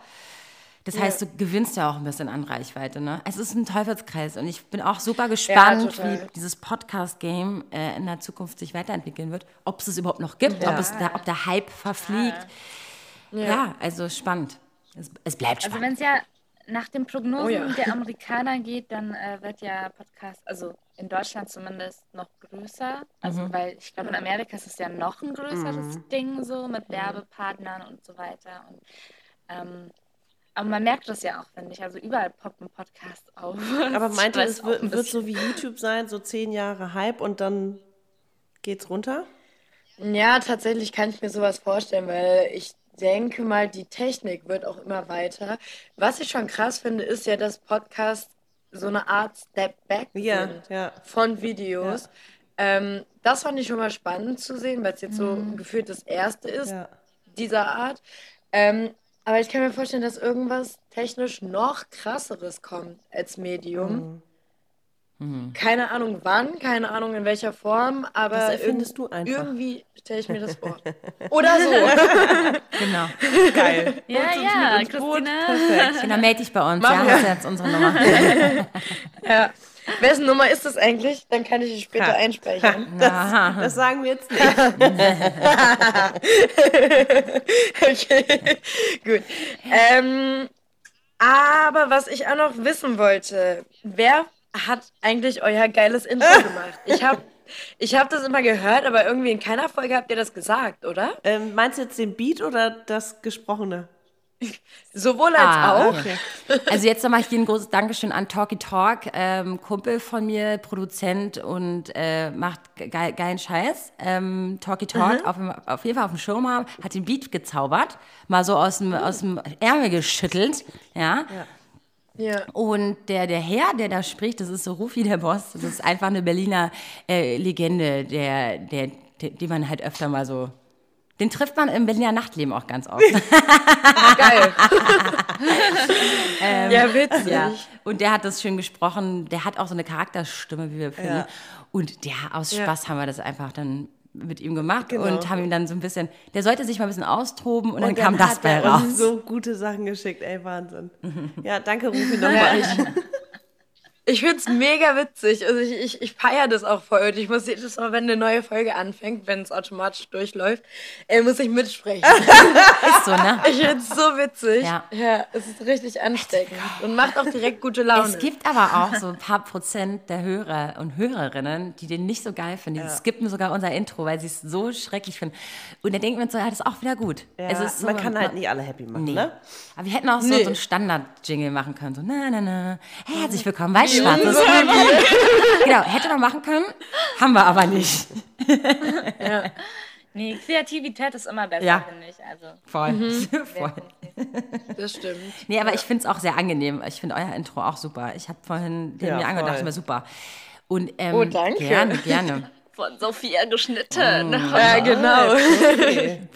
Das heißt, du gewinnst ja auch ein bisschen an Reichweite. Ne? Es ist ein Teufelskreis und ich bin auch super gespannt, total. wie dieses Podcast-Game äh, in der Zukunft sich weiterentwickeln wird. Ob es es überhaupt noch gibt, ob, es da, ob der Hype verfliegt. Ja, also spannend. Es, es bleibt Also spannend. wenn es ja nach den Prognosen oh ja. der Amerikaner geht, dann äh, wird ja Podcast, also in Deutschland zumindest noch größer. Also mhm. weil ich glaube in Amerika ist es ja noch ein größeres mhm. Ding so mit. Werbepartnern und so weiter. Und ähm, aber man merkt das ja auch, finde ich. Also überall poppen Podcasts auf. Aber meint ihr, es wird, wird so wie YouTube sein, so zehn Jahre Hype und dann geht's runter? Ja, tatsächlich kann ich mir sowas vorstellen, weil ich denke mal, die Technik wird auch immer weiter. Was ich schon krass finde, ist ja, dass Podcasts so eine Art Step Back ja, sind ja. von Videos. Ja. Ähm, das fand ich schon mal spannend zu sehen, weil es jetzt so mhm. gefühlt das erste ist dieser Art. Ähm, aber ich kann mir vorstellen, dass irgendwas technisch noch krasseres kommt als Medium. Mhm. Mhm. Keine Ahnung wann, keine Ahnung in welcher Form, aber das erfindest du einfach. irgendwie stelle ich mir das vor. Oder so. genau. Geil. Ja, ja, Christina. Perfekt. Genau, melde dich bei uns. Machen ja, das ist jetzt unsere Nummer. ja. Wessen Nummer ist das eigentlich? Dann kann ich die später ha. einspeichern. Das, das, sagen wir jetzt nicht. okay, gut. Ähm, aber was ich auch noch wissen wollte, wer hat eigentlich euer geiles Intro gemacht? Ich habe ich hab das immer gehört, aber irgendwie in keiner Folge habt ihr das gesagt, oder? Ähm, meinst du jetzt den Beat oder das Gesprochene? Sowohl als ah, auch. Okay. Also jetzt nochmal hier ein großes Dankeschön an Talky Talk, ähm, Kumpel von mir, Produzent und äh, macht ge geilen Scheiß. Ähm, Talky Talk, mhm. auf, auf, jeden Fall auf dem Show mal, hat den Beat gezaubert, mal so aus dem, aus dem Ärmel geschüttelt, ja. ja. Ja. Und der, der Herr, der da spricht, das ist so Rufi, der Boss. Das ist einfach eine Berliner äh, Legende, der, der, der, die man halt öfter mal so. Den trifft man im Berliner Nachtleben auch ganz oft. Geil. ähm, ja, witzig. Ja. Und der hat das schön gesprochen. Der hat auch so eine Charakterstimme, wie wir finden. Ja. Und ja, aus Spaß ja. haben wir das einfach dann mit ihm gemacht genau. und haben ihm dann so ein bisschen, der sollte sich mal ein bisschen austoben und, und dann, dann kam das bei raus. so gute Sachen geschickt, ey, Wahnsinn. Ja, danke, Rufi, nochmal. Ich finde es mega witzig. Also ich, ich, ich feiere das auch voll. Und ich muss jedes Mal, wenn eine neue Folge anfängt, wenn es automatisch durchläuft, äh, muss ich mitsprechen. ist so, ne? Ich finde es so witzig. Ja. ja, es ist richtig ansteckend und macht auch direkt gute Laune. Es gibt aber auch so ein paar Prozent der Hörer und Hörerinnen, die den nicht so geil finden. Die ja. skippen sogar unser Intro, weil sie es so schrecklich finden. Und dann denkt man so, ja, das ist auch wieder gut. Ja, es ist so, man kann halt nicht alle happy machen, nee. ne? Aber wir hätten auch so, nee. so einen Standard-Jingle machen können. So, na, na, na. Herzlich willkommen bei schwarzes Genau, hätte man machen können, haben wir aber nicht. ja. Nee, Kreativität ist immer besser, ja. finde ich. Also. Voll. Mhm. Voll. Das stimmt. Nee, aber ja. ich finde es auch sehr angenehm. Ich finde euer Intro auch super. Ich habe vorhin den ja, mir angehört, dachte mir super. Und, ähm, oh, danke. Gerne, gerne. Von Sophia geschnitten. Oh, ja, genau.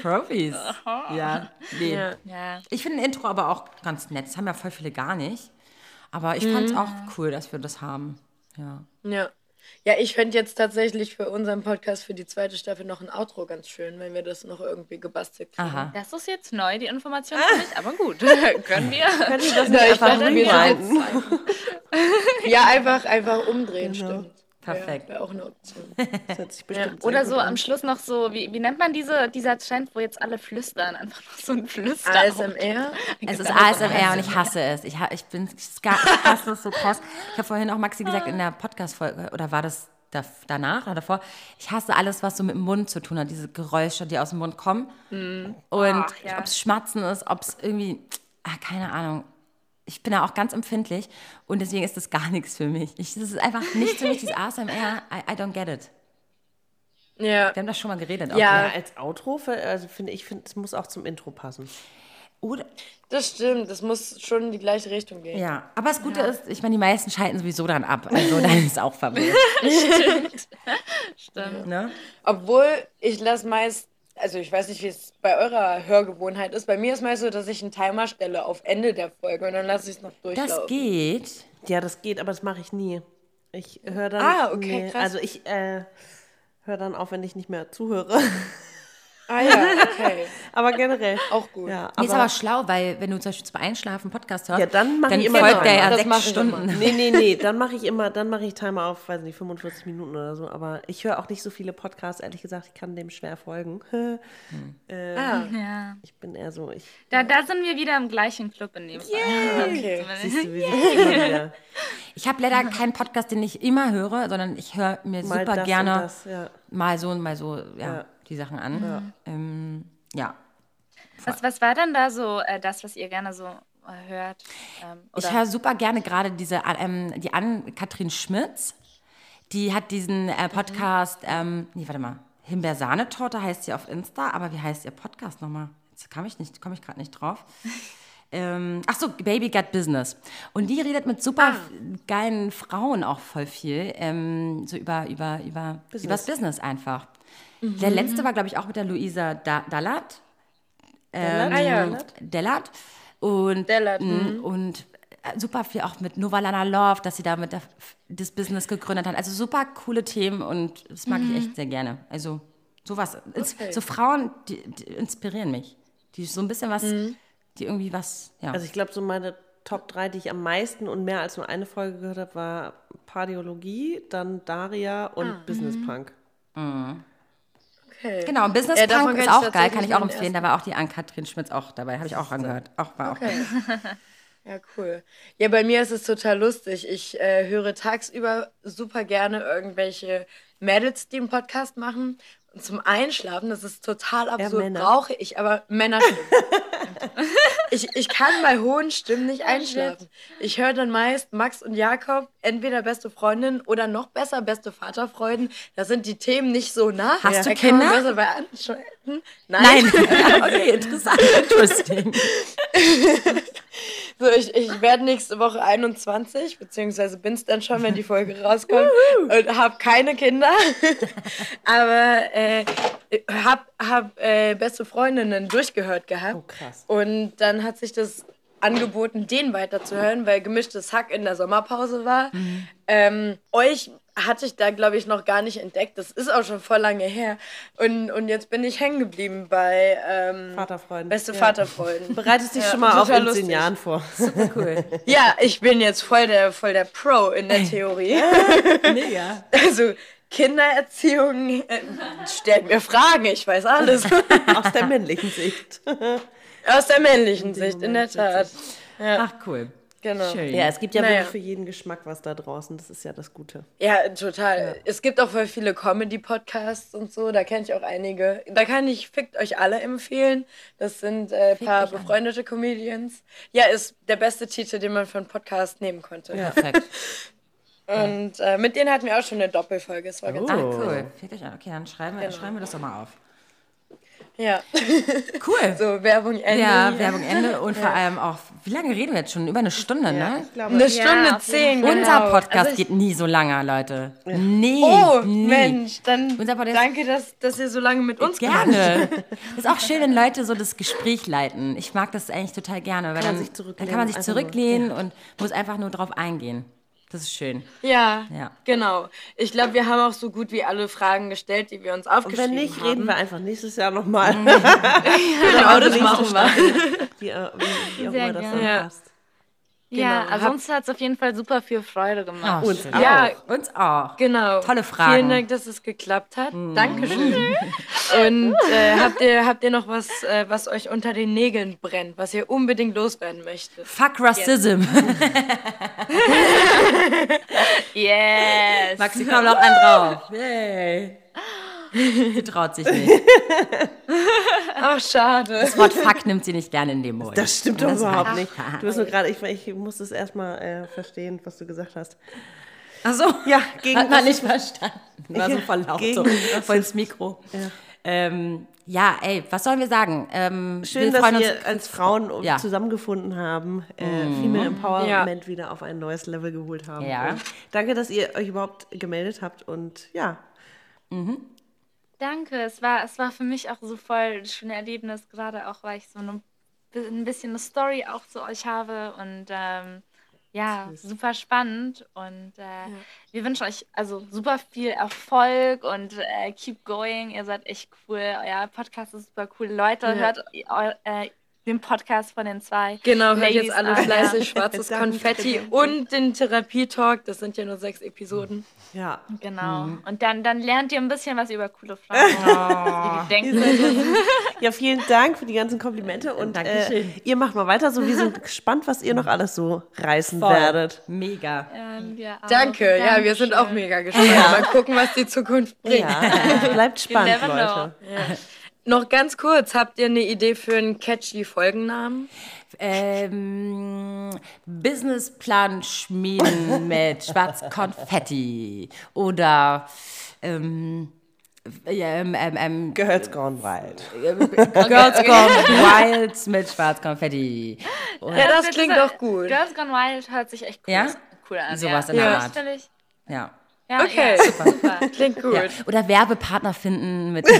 Profis. Ja, nee. ja. Ich finde ein Intro aber auch ganz nett. Das haben ja voll viele gar nicht. Aber ich fand es mhm. auch cool, dass wir das haben. Ja. Ja. Ja, ich fände jetzt tatsächlich für unseren Podcast für die zweite Staffel noch ein Outro ganz schön, wenn wir das noch irgendwie gebastelt kriegen. Aha. Das ist jetzt neu, die Information für mich, aber gut. Können wir? Können wir das nicht ja, einfach umdrehen? ja, einfach, einfach umdrehen, genau. stimmt. Perfekt. Wäre auch eine Option. ja. Oder so am Schluss noch so, wie, wie nennt man diese, dieser Trend, wo jetzt alle flüstern? Einfach noch so ein Flüstern. ASMR? Es ist ASMR und ich hasse es. Ich, ich, bin, ich hasse es so krass. Ich habe vorhin auch Maxi gesagt in der Podcast-Folge, oder war das danach oder davor, ich hasse alles, was so mit dem Mund zu tun hat, diese Geräusche, die aus dem Mund kommen. Mm. Und ja. ob es Schmatzen ist, ob es irgendwie, ach, keine Ahnung, ich bin da auch ganz empfindlich und deswegen ist das gar nichts für mich. Ich, das ist einfach nicht für mich, dieses ASMR, I, I don't get it. Ja. Wir haben das schon mal geredet. Ja, ja als Outro, also finde ich, finde, es muss auch zum Intro passen. Oder? Das stimmt, das muss schon in die gleiche Richtung gehen. Ja, aber das Gute ja. ist, ich meine, die meisten schalten sowieso dann ab. Also dann ist es auch verwirrt. stimmt. Stimmt. Ne? Obwohl ich lasse meist also ich weiß nicht, wie es bei eurer Hörgewohnheit ist. Bei mir ist meist so, dass ich einen Timer stelle auf Ende der Folge und dann lasse ich es noch durchlaufen. Das geht. Ja, das geht, aber das mache ich nie. Ich höre dann. Ah, okay, nee, krass. Also ich äh, höre dann auf, wenn ich nicht mehr zuhöre. Ah ja, okay. Aber generell. Auch gut. Ja, Nee, ist aber schlau, weil wenn du zum Beispiel zum Einschlafen Podcast hörst, Ja, dann dann ich immer folgt der ja Das sechs Stunden. Nee, nee, nee, dann mache ich immer, dann mache ich Timer auf, weiß nicht, 45 Minuten oder so. Aber ich höre auch nicht so viele Podcasts, ehrlich gesagt, ich kann dem schwer folgen. Ah, Ja. Ich bin eher so, ich Da, da sind wir wieder im gleichen Club in dem Fall. okay. siehst du, immer wieder Ich habe leider keinen Podcast, den ich immer höre, sondern ich höre mir mal super das gerne und das, ja. mal so und mal so ja, Ja. Die Sachen an. Ja. Ähm, ja. Was, was war denn da so äh, das, was ihr gerne so äh, hört? Ähm, Ich höre super gerne gerade diese, ähm, die Ann-Kathrin Schmitz. Die hat diesen äh, Podcast, ähm, nee, warte mal, Himbeersahnetorte heißt sie auf Insta, aber wie heißt ihr Podcast nochmal? Jetzt kam ich nicht, komme ich gerade nicht drauf. Ähm, ach so, Baby Got Business. Und die redet mit super f- geilen Frauen auch voll viel, ähm, so über, über, über, übers Business einfach. Der letzte war, glaube ich, auch mit der Luisa da Dallat. Ähm, Ah ja. Dellert. Und, Dellert, mh, und äh, super viel auch mit Novalana Love, dass sie da mit der, das Business gegründet hat. Also super coole Themen und das mag ich echt sehr gerne. Also sowas. Okay. So Frauen, die, die inspirieren mich. Die so ein bisschen was, die irgendwie was, ja. Also ich glaube, so meine Top 3, die ich am meisten und mehr als nur eine Folge gehört habe, war Pardiologie, dann Daria und Business Punk. Okay. genau, und Business Ja, davon Punk ist auch geil, kann ich auch empfehlen. Da war auch die Ann-Kathrin Schmitz auch dabei, habe ich auch angehört. Auch, war auch Okay. Ja, cool. Ja, bei mir ist es total lustig. Ich äh, höre tagsüber super gerne irgendwelche Mädels, die einen Podcast machen. Und zum Einschlafen, das ist total absurd, Männer. brauche ich aber Männerstimmen. ich, ich kann bei hohen Stimmen nicht einschlafen. Ich höre dann meist Max und Jakob, entweder beste Freundin oder noch besser beste Vaterfreuden. Da sind die Themen nicht so nah. Hast du da kann man Kinder? besser beantworten. Nein. okay, interessant, interesting. So, ich, ich werde nächste Woche 21, beziehungsweise bin es dann schon, wenn die Folge rauskommt und habe keine Kinder. Aber äh, habe hab, äh, beste Freundinnen durchgehört gehabt. Oh, krass. Und dann hat sich das angeboten, den weiterzuhören, weil gemischtes Hack in der Sommerpause war. Ähm, euch hatte ich da, glaube ich, noch gar nicht entdeckt. Das ist auch schon voll lange her. Und, und jetzt bin ich hängen geblieben bei ähm, Vaterfreunde. Beste Ja. Vaterfreuden. Bereitest dich Ja, schon mal auf in zehn. Jahren vor. Cool. Ja, ich bin jetzt voll der, voll der Pro in der Theorie. Mega. Also Kindererziehung äh, stellt mir Fragen, ich weiß alles. Aus der männlichen Sicht. Aus der männlichen Sicht, in der Tat. Ach, cool. Genau. Schön. Ja, es gibt ja Naja. wirklich für jeden Geschmack was da draußen. Das ist ja das Gute. Ja, total. Es gibt auch voll viele Comedy-Podcasts und so, da kenne ich auch einige. Da kann ich Fickt euch alle empfehlen. Das sind ein äh, paar euch alle. befreundete Comedians. Ja, ist der beste Titel, den man für einen Podcast nehmen konnte. Perfekt. Und äh, mit denen hatten wir auch schon eine Doppelfolge. Es war ganz Ah, Oh. cool. Fickt euch an. Okay, dann schreiben wir, Genau. schreiben wir das doch mal auf. Ja, Cool. so Werbung Ende. ja. Werbung Ende und vor allem auch, wie lange reden wir jetzt schon? Über eine Stunde, ne? Eine Stunde jeden zehn. Genau. Unser Podcast Also ich- geht nie so lange, Leute. Nee. Oh, nie. Mensch, dann Unser Podcast- danke, dass, dass ihr so lange mit uns. Gerne. ist auch schön, wenn Leute so das Gespräch leiten. Ich mag das eigentlich total gerne, weil Kann man dann, sich dann kann man sich nur, zurücklehnen und muss einfach nur drauf eingehen. Das ist schön. Ja, Ja. genau. Ich glaube, wir haben auch so gut wie alle Fragen gestellt, die wir uns aufgeschrieben wenn nicht, haben. reden wir einfach nächstes Jahr nochmal. Genau, das machen wir. Wie, äh, wie, wie auch Sehr immer das dann gerne. Ja. passt. Ja, Genau. also uns hat es auf jeden Fall super viel Freude gemacht. Oh, Uns auch. Ja, Uns auch. genau. Tolle Fragen. Mhm. Vielen Dank, dass es geklappt hat. Dankeschön. Und äh, habt, ihr, habt ihr noch was, äh, was euch unter den Nägeln brennt, was ihr unbedingt loswerden möchtet? Fuck Racism. Yes. Maxi, komm noch einen drauf. Yay. Sie traut sich nicht. Ach, schade. Das Wort Fuck nimmt sie nicht gerne in den Mund. Das stimmt doch überhaupt war- nicht. Du bist nur gerade, ich, ich muss das erstmal äh, verstehen, was du gesagt hast. Ach so. Ja, gegen Hat man nicht verstanden. War so Ja, voll laut, gegen so voll ins Mikro. Ja. Ähm, ja, ey, was sollen wir sagen? Ähm, Schön, wir dass wir uns. als Frauen Ja. zusammengefunden haben, äh, Female Empowerment wieder auf ein neues Level geholt haben. Ja. Und danke, dass ihr euch überhaupt gemeldet habt und ja, Danke, es war, es war für mich auch so voll ein schönes Erlebnis, gerade auch, weil ich so eine, ein bisschen eine Story auch zu euch habe und ähm, Ja, super spannend und äh, wir wünschen euch also super viel Erfolg und äh, keep going. Ihr seid echt cool. Euer Podcast ist super cool. Leute, hört eu- äh, den Podcast von den zwei. Genau, hört Ladies jetzt alle an, fleißig ja. schwarzes. Konfetti und den Therapietalk. Das sind ja nur sechs Episoden. Ja. Genau. Mhm. Und dann, dann lernt ihr ein bisschen was über coole Frauen. Wie die denken. Ja, vielen Dank für die ganzen Komplimente und äh, Dankeschön. ihr macht mal weiter. So, wir sind gespannt, was ihr noch alles so reißen Voll. werdet. Mega. Ähm. Danke, ja, wir sind auch Dankeschön. mega gespannt. Mal gucken, was die Zukunft bringt. Ja, bleibt spannend, Leute. Noch ganz kurz, habt ihr eine Idee für einen catchy Folgennamen? Ähm, Businessplan schmieden mit Schwarzkonfetti. Oder ähm, ähm, ähm, ähm, Girls Gone Wild. Girls Gone Wild mit Schwarzkonfetti. Oder, Ja, das klingt doch gut. Girls Gone Wild hört sich echt cool, Ja? cool an. Sowas ja. in der ja. Art. Ja. Ja, Okay. ja, super. super. Klingt gut. Ja. Oder Werbepartner finden mit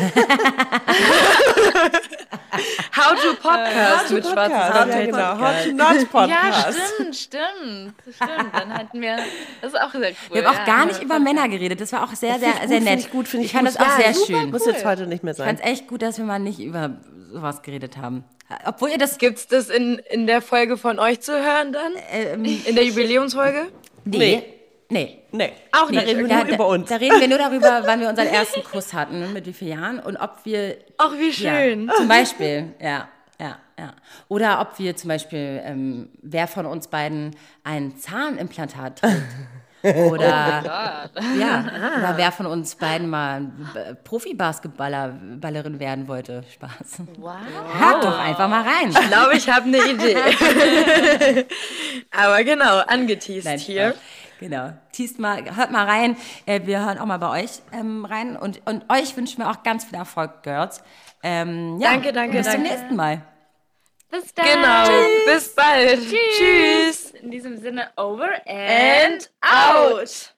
How to Podcast mit schwarzes Podcast. Ja, genau. Hot to Not Ja, Podcast. stimmt, stimmt. Stimmt. Dann hatten wir. Das ist auch sehr cool. Wir haben auch ja. gar nicht über Männer geredet. Das war auch sehr, sehr, ich sehr nett. ich gut, find ich fand das auch Ja, sehr schön. Muss jetzt heute nicht mehr Ich fand sein. es echt gut, dass wir mal nicht über sowas geredet haben. Obwohl ihr das. Gibt's das in, in der Folge von euch zu hören dann? Ähm, In der Jubiläumsfolge? nee. Nee. Nee. Auch Da nicht. reden wir Da, nur über uns. da reden wir nur darüber, wann wir unseren ersten Kuss hatten, mit wie vielen Jahren und ob wir. Ach, wie schön. Ja, zum Beispiel, ja, ja, ja. Oder ob wir zum Beispiel, ähm, wer von uns beiden ein Zahnimplantat trägt. Oder, ja, oder wer von uns beiden mal B- Profi-Basketballer, Ballerin werden wollte. Spaß. Wow. Hört doch einfach mal rein. Ich glaube, ich habe eine Idee. Aber genau, angeteased Nein, hier. Spaß. Genau. Teast mal, hört mal rein. Äh, wir hören auch mal bei euch ähm, rein. Und, und euch wünschen wir auch ganz viel Erfolg, Girls. Ähm, ja, Danke, danke, Bis danke. zum nächsten Mal. Bis dann. Genau. Bis bald. Tschüss. Tschüss. In diesem Sinne, over and, And out.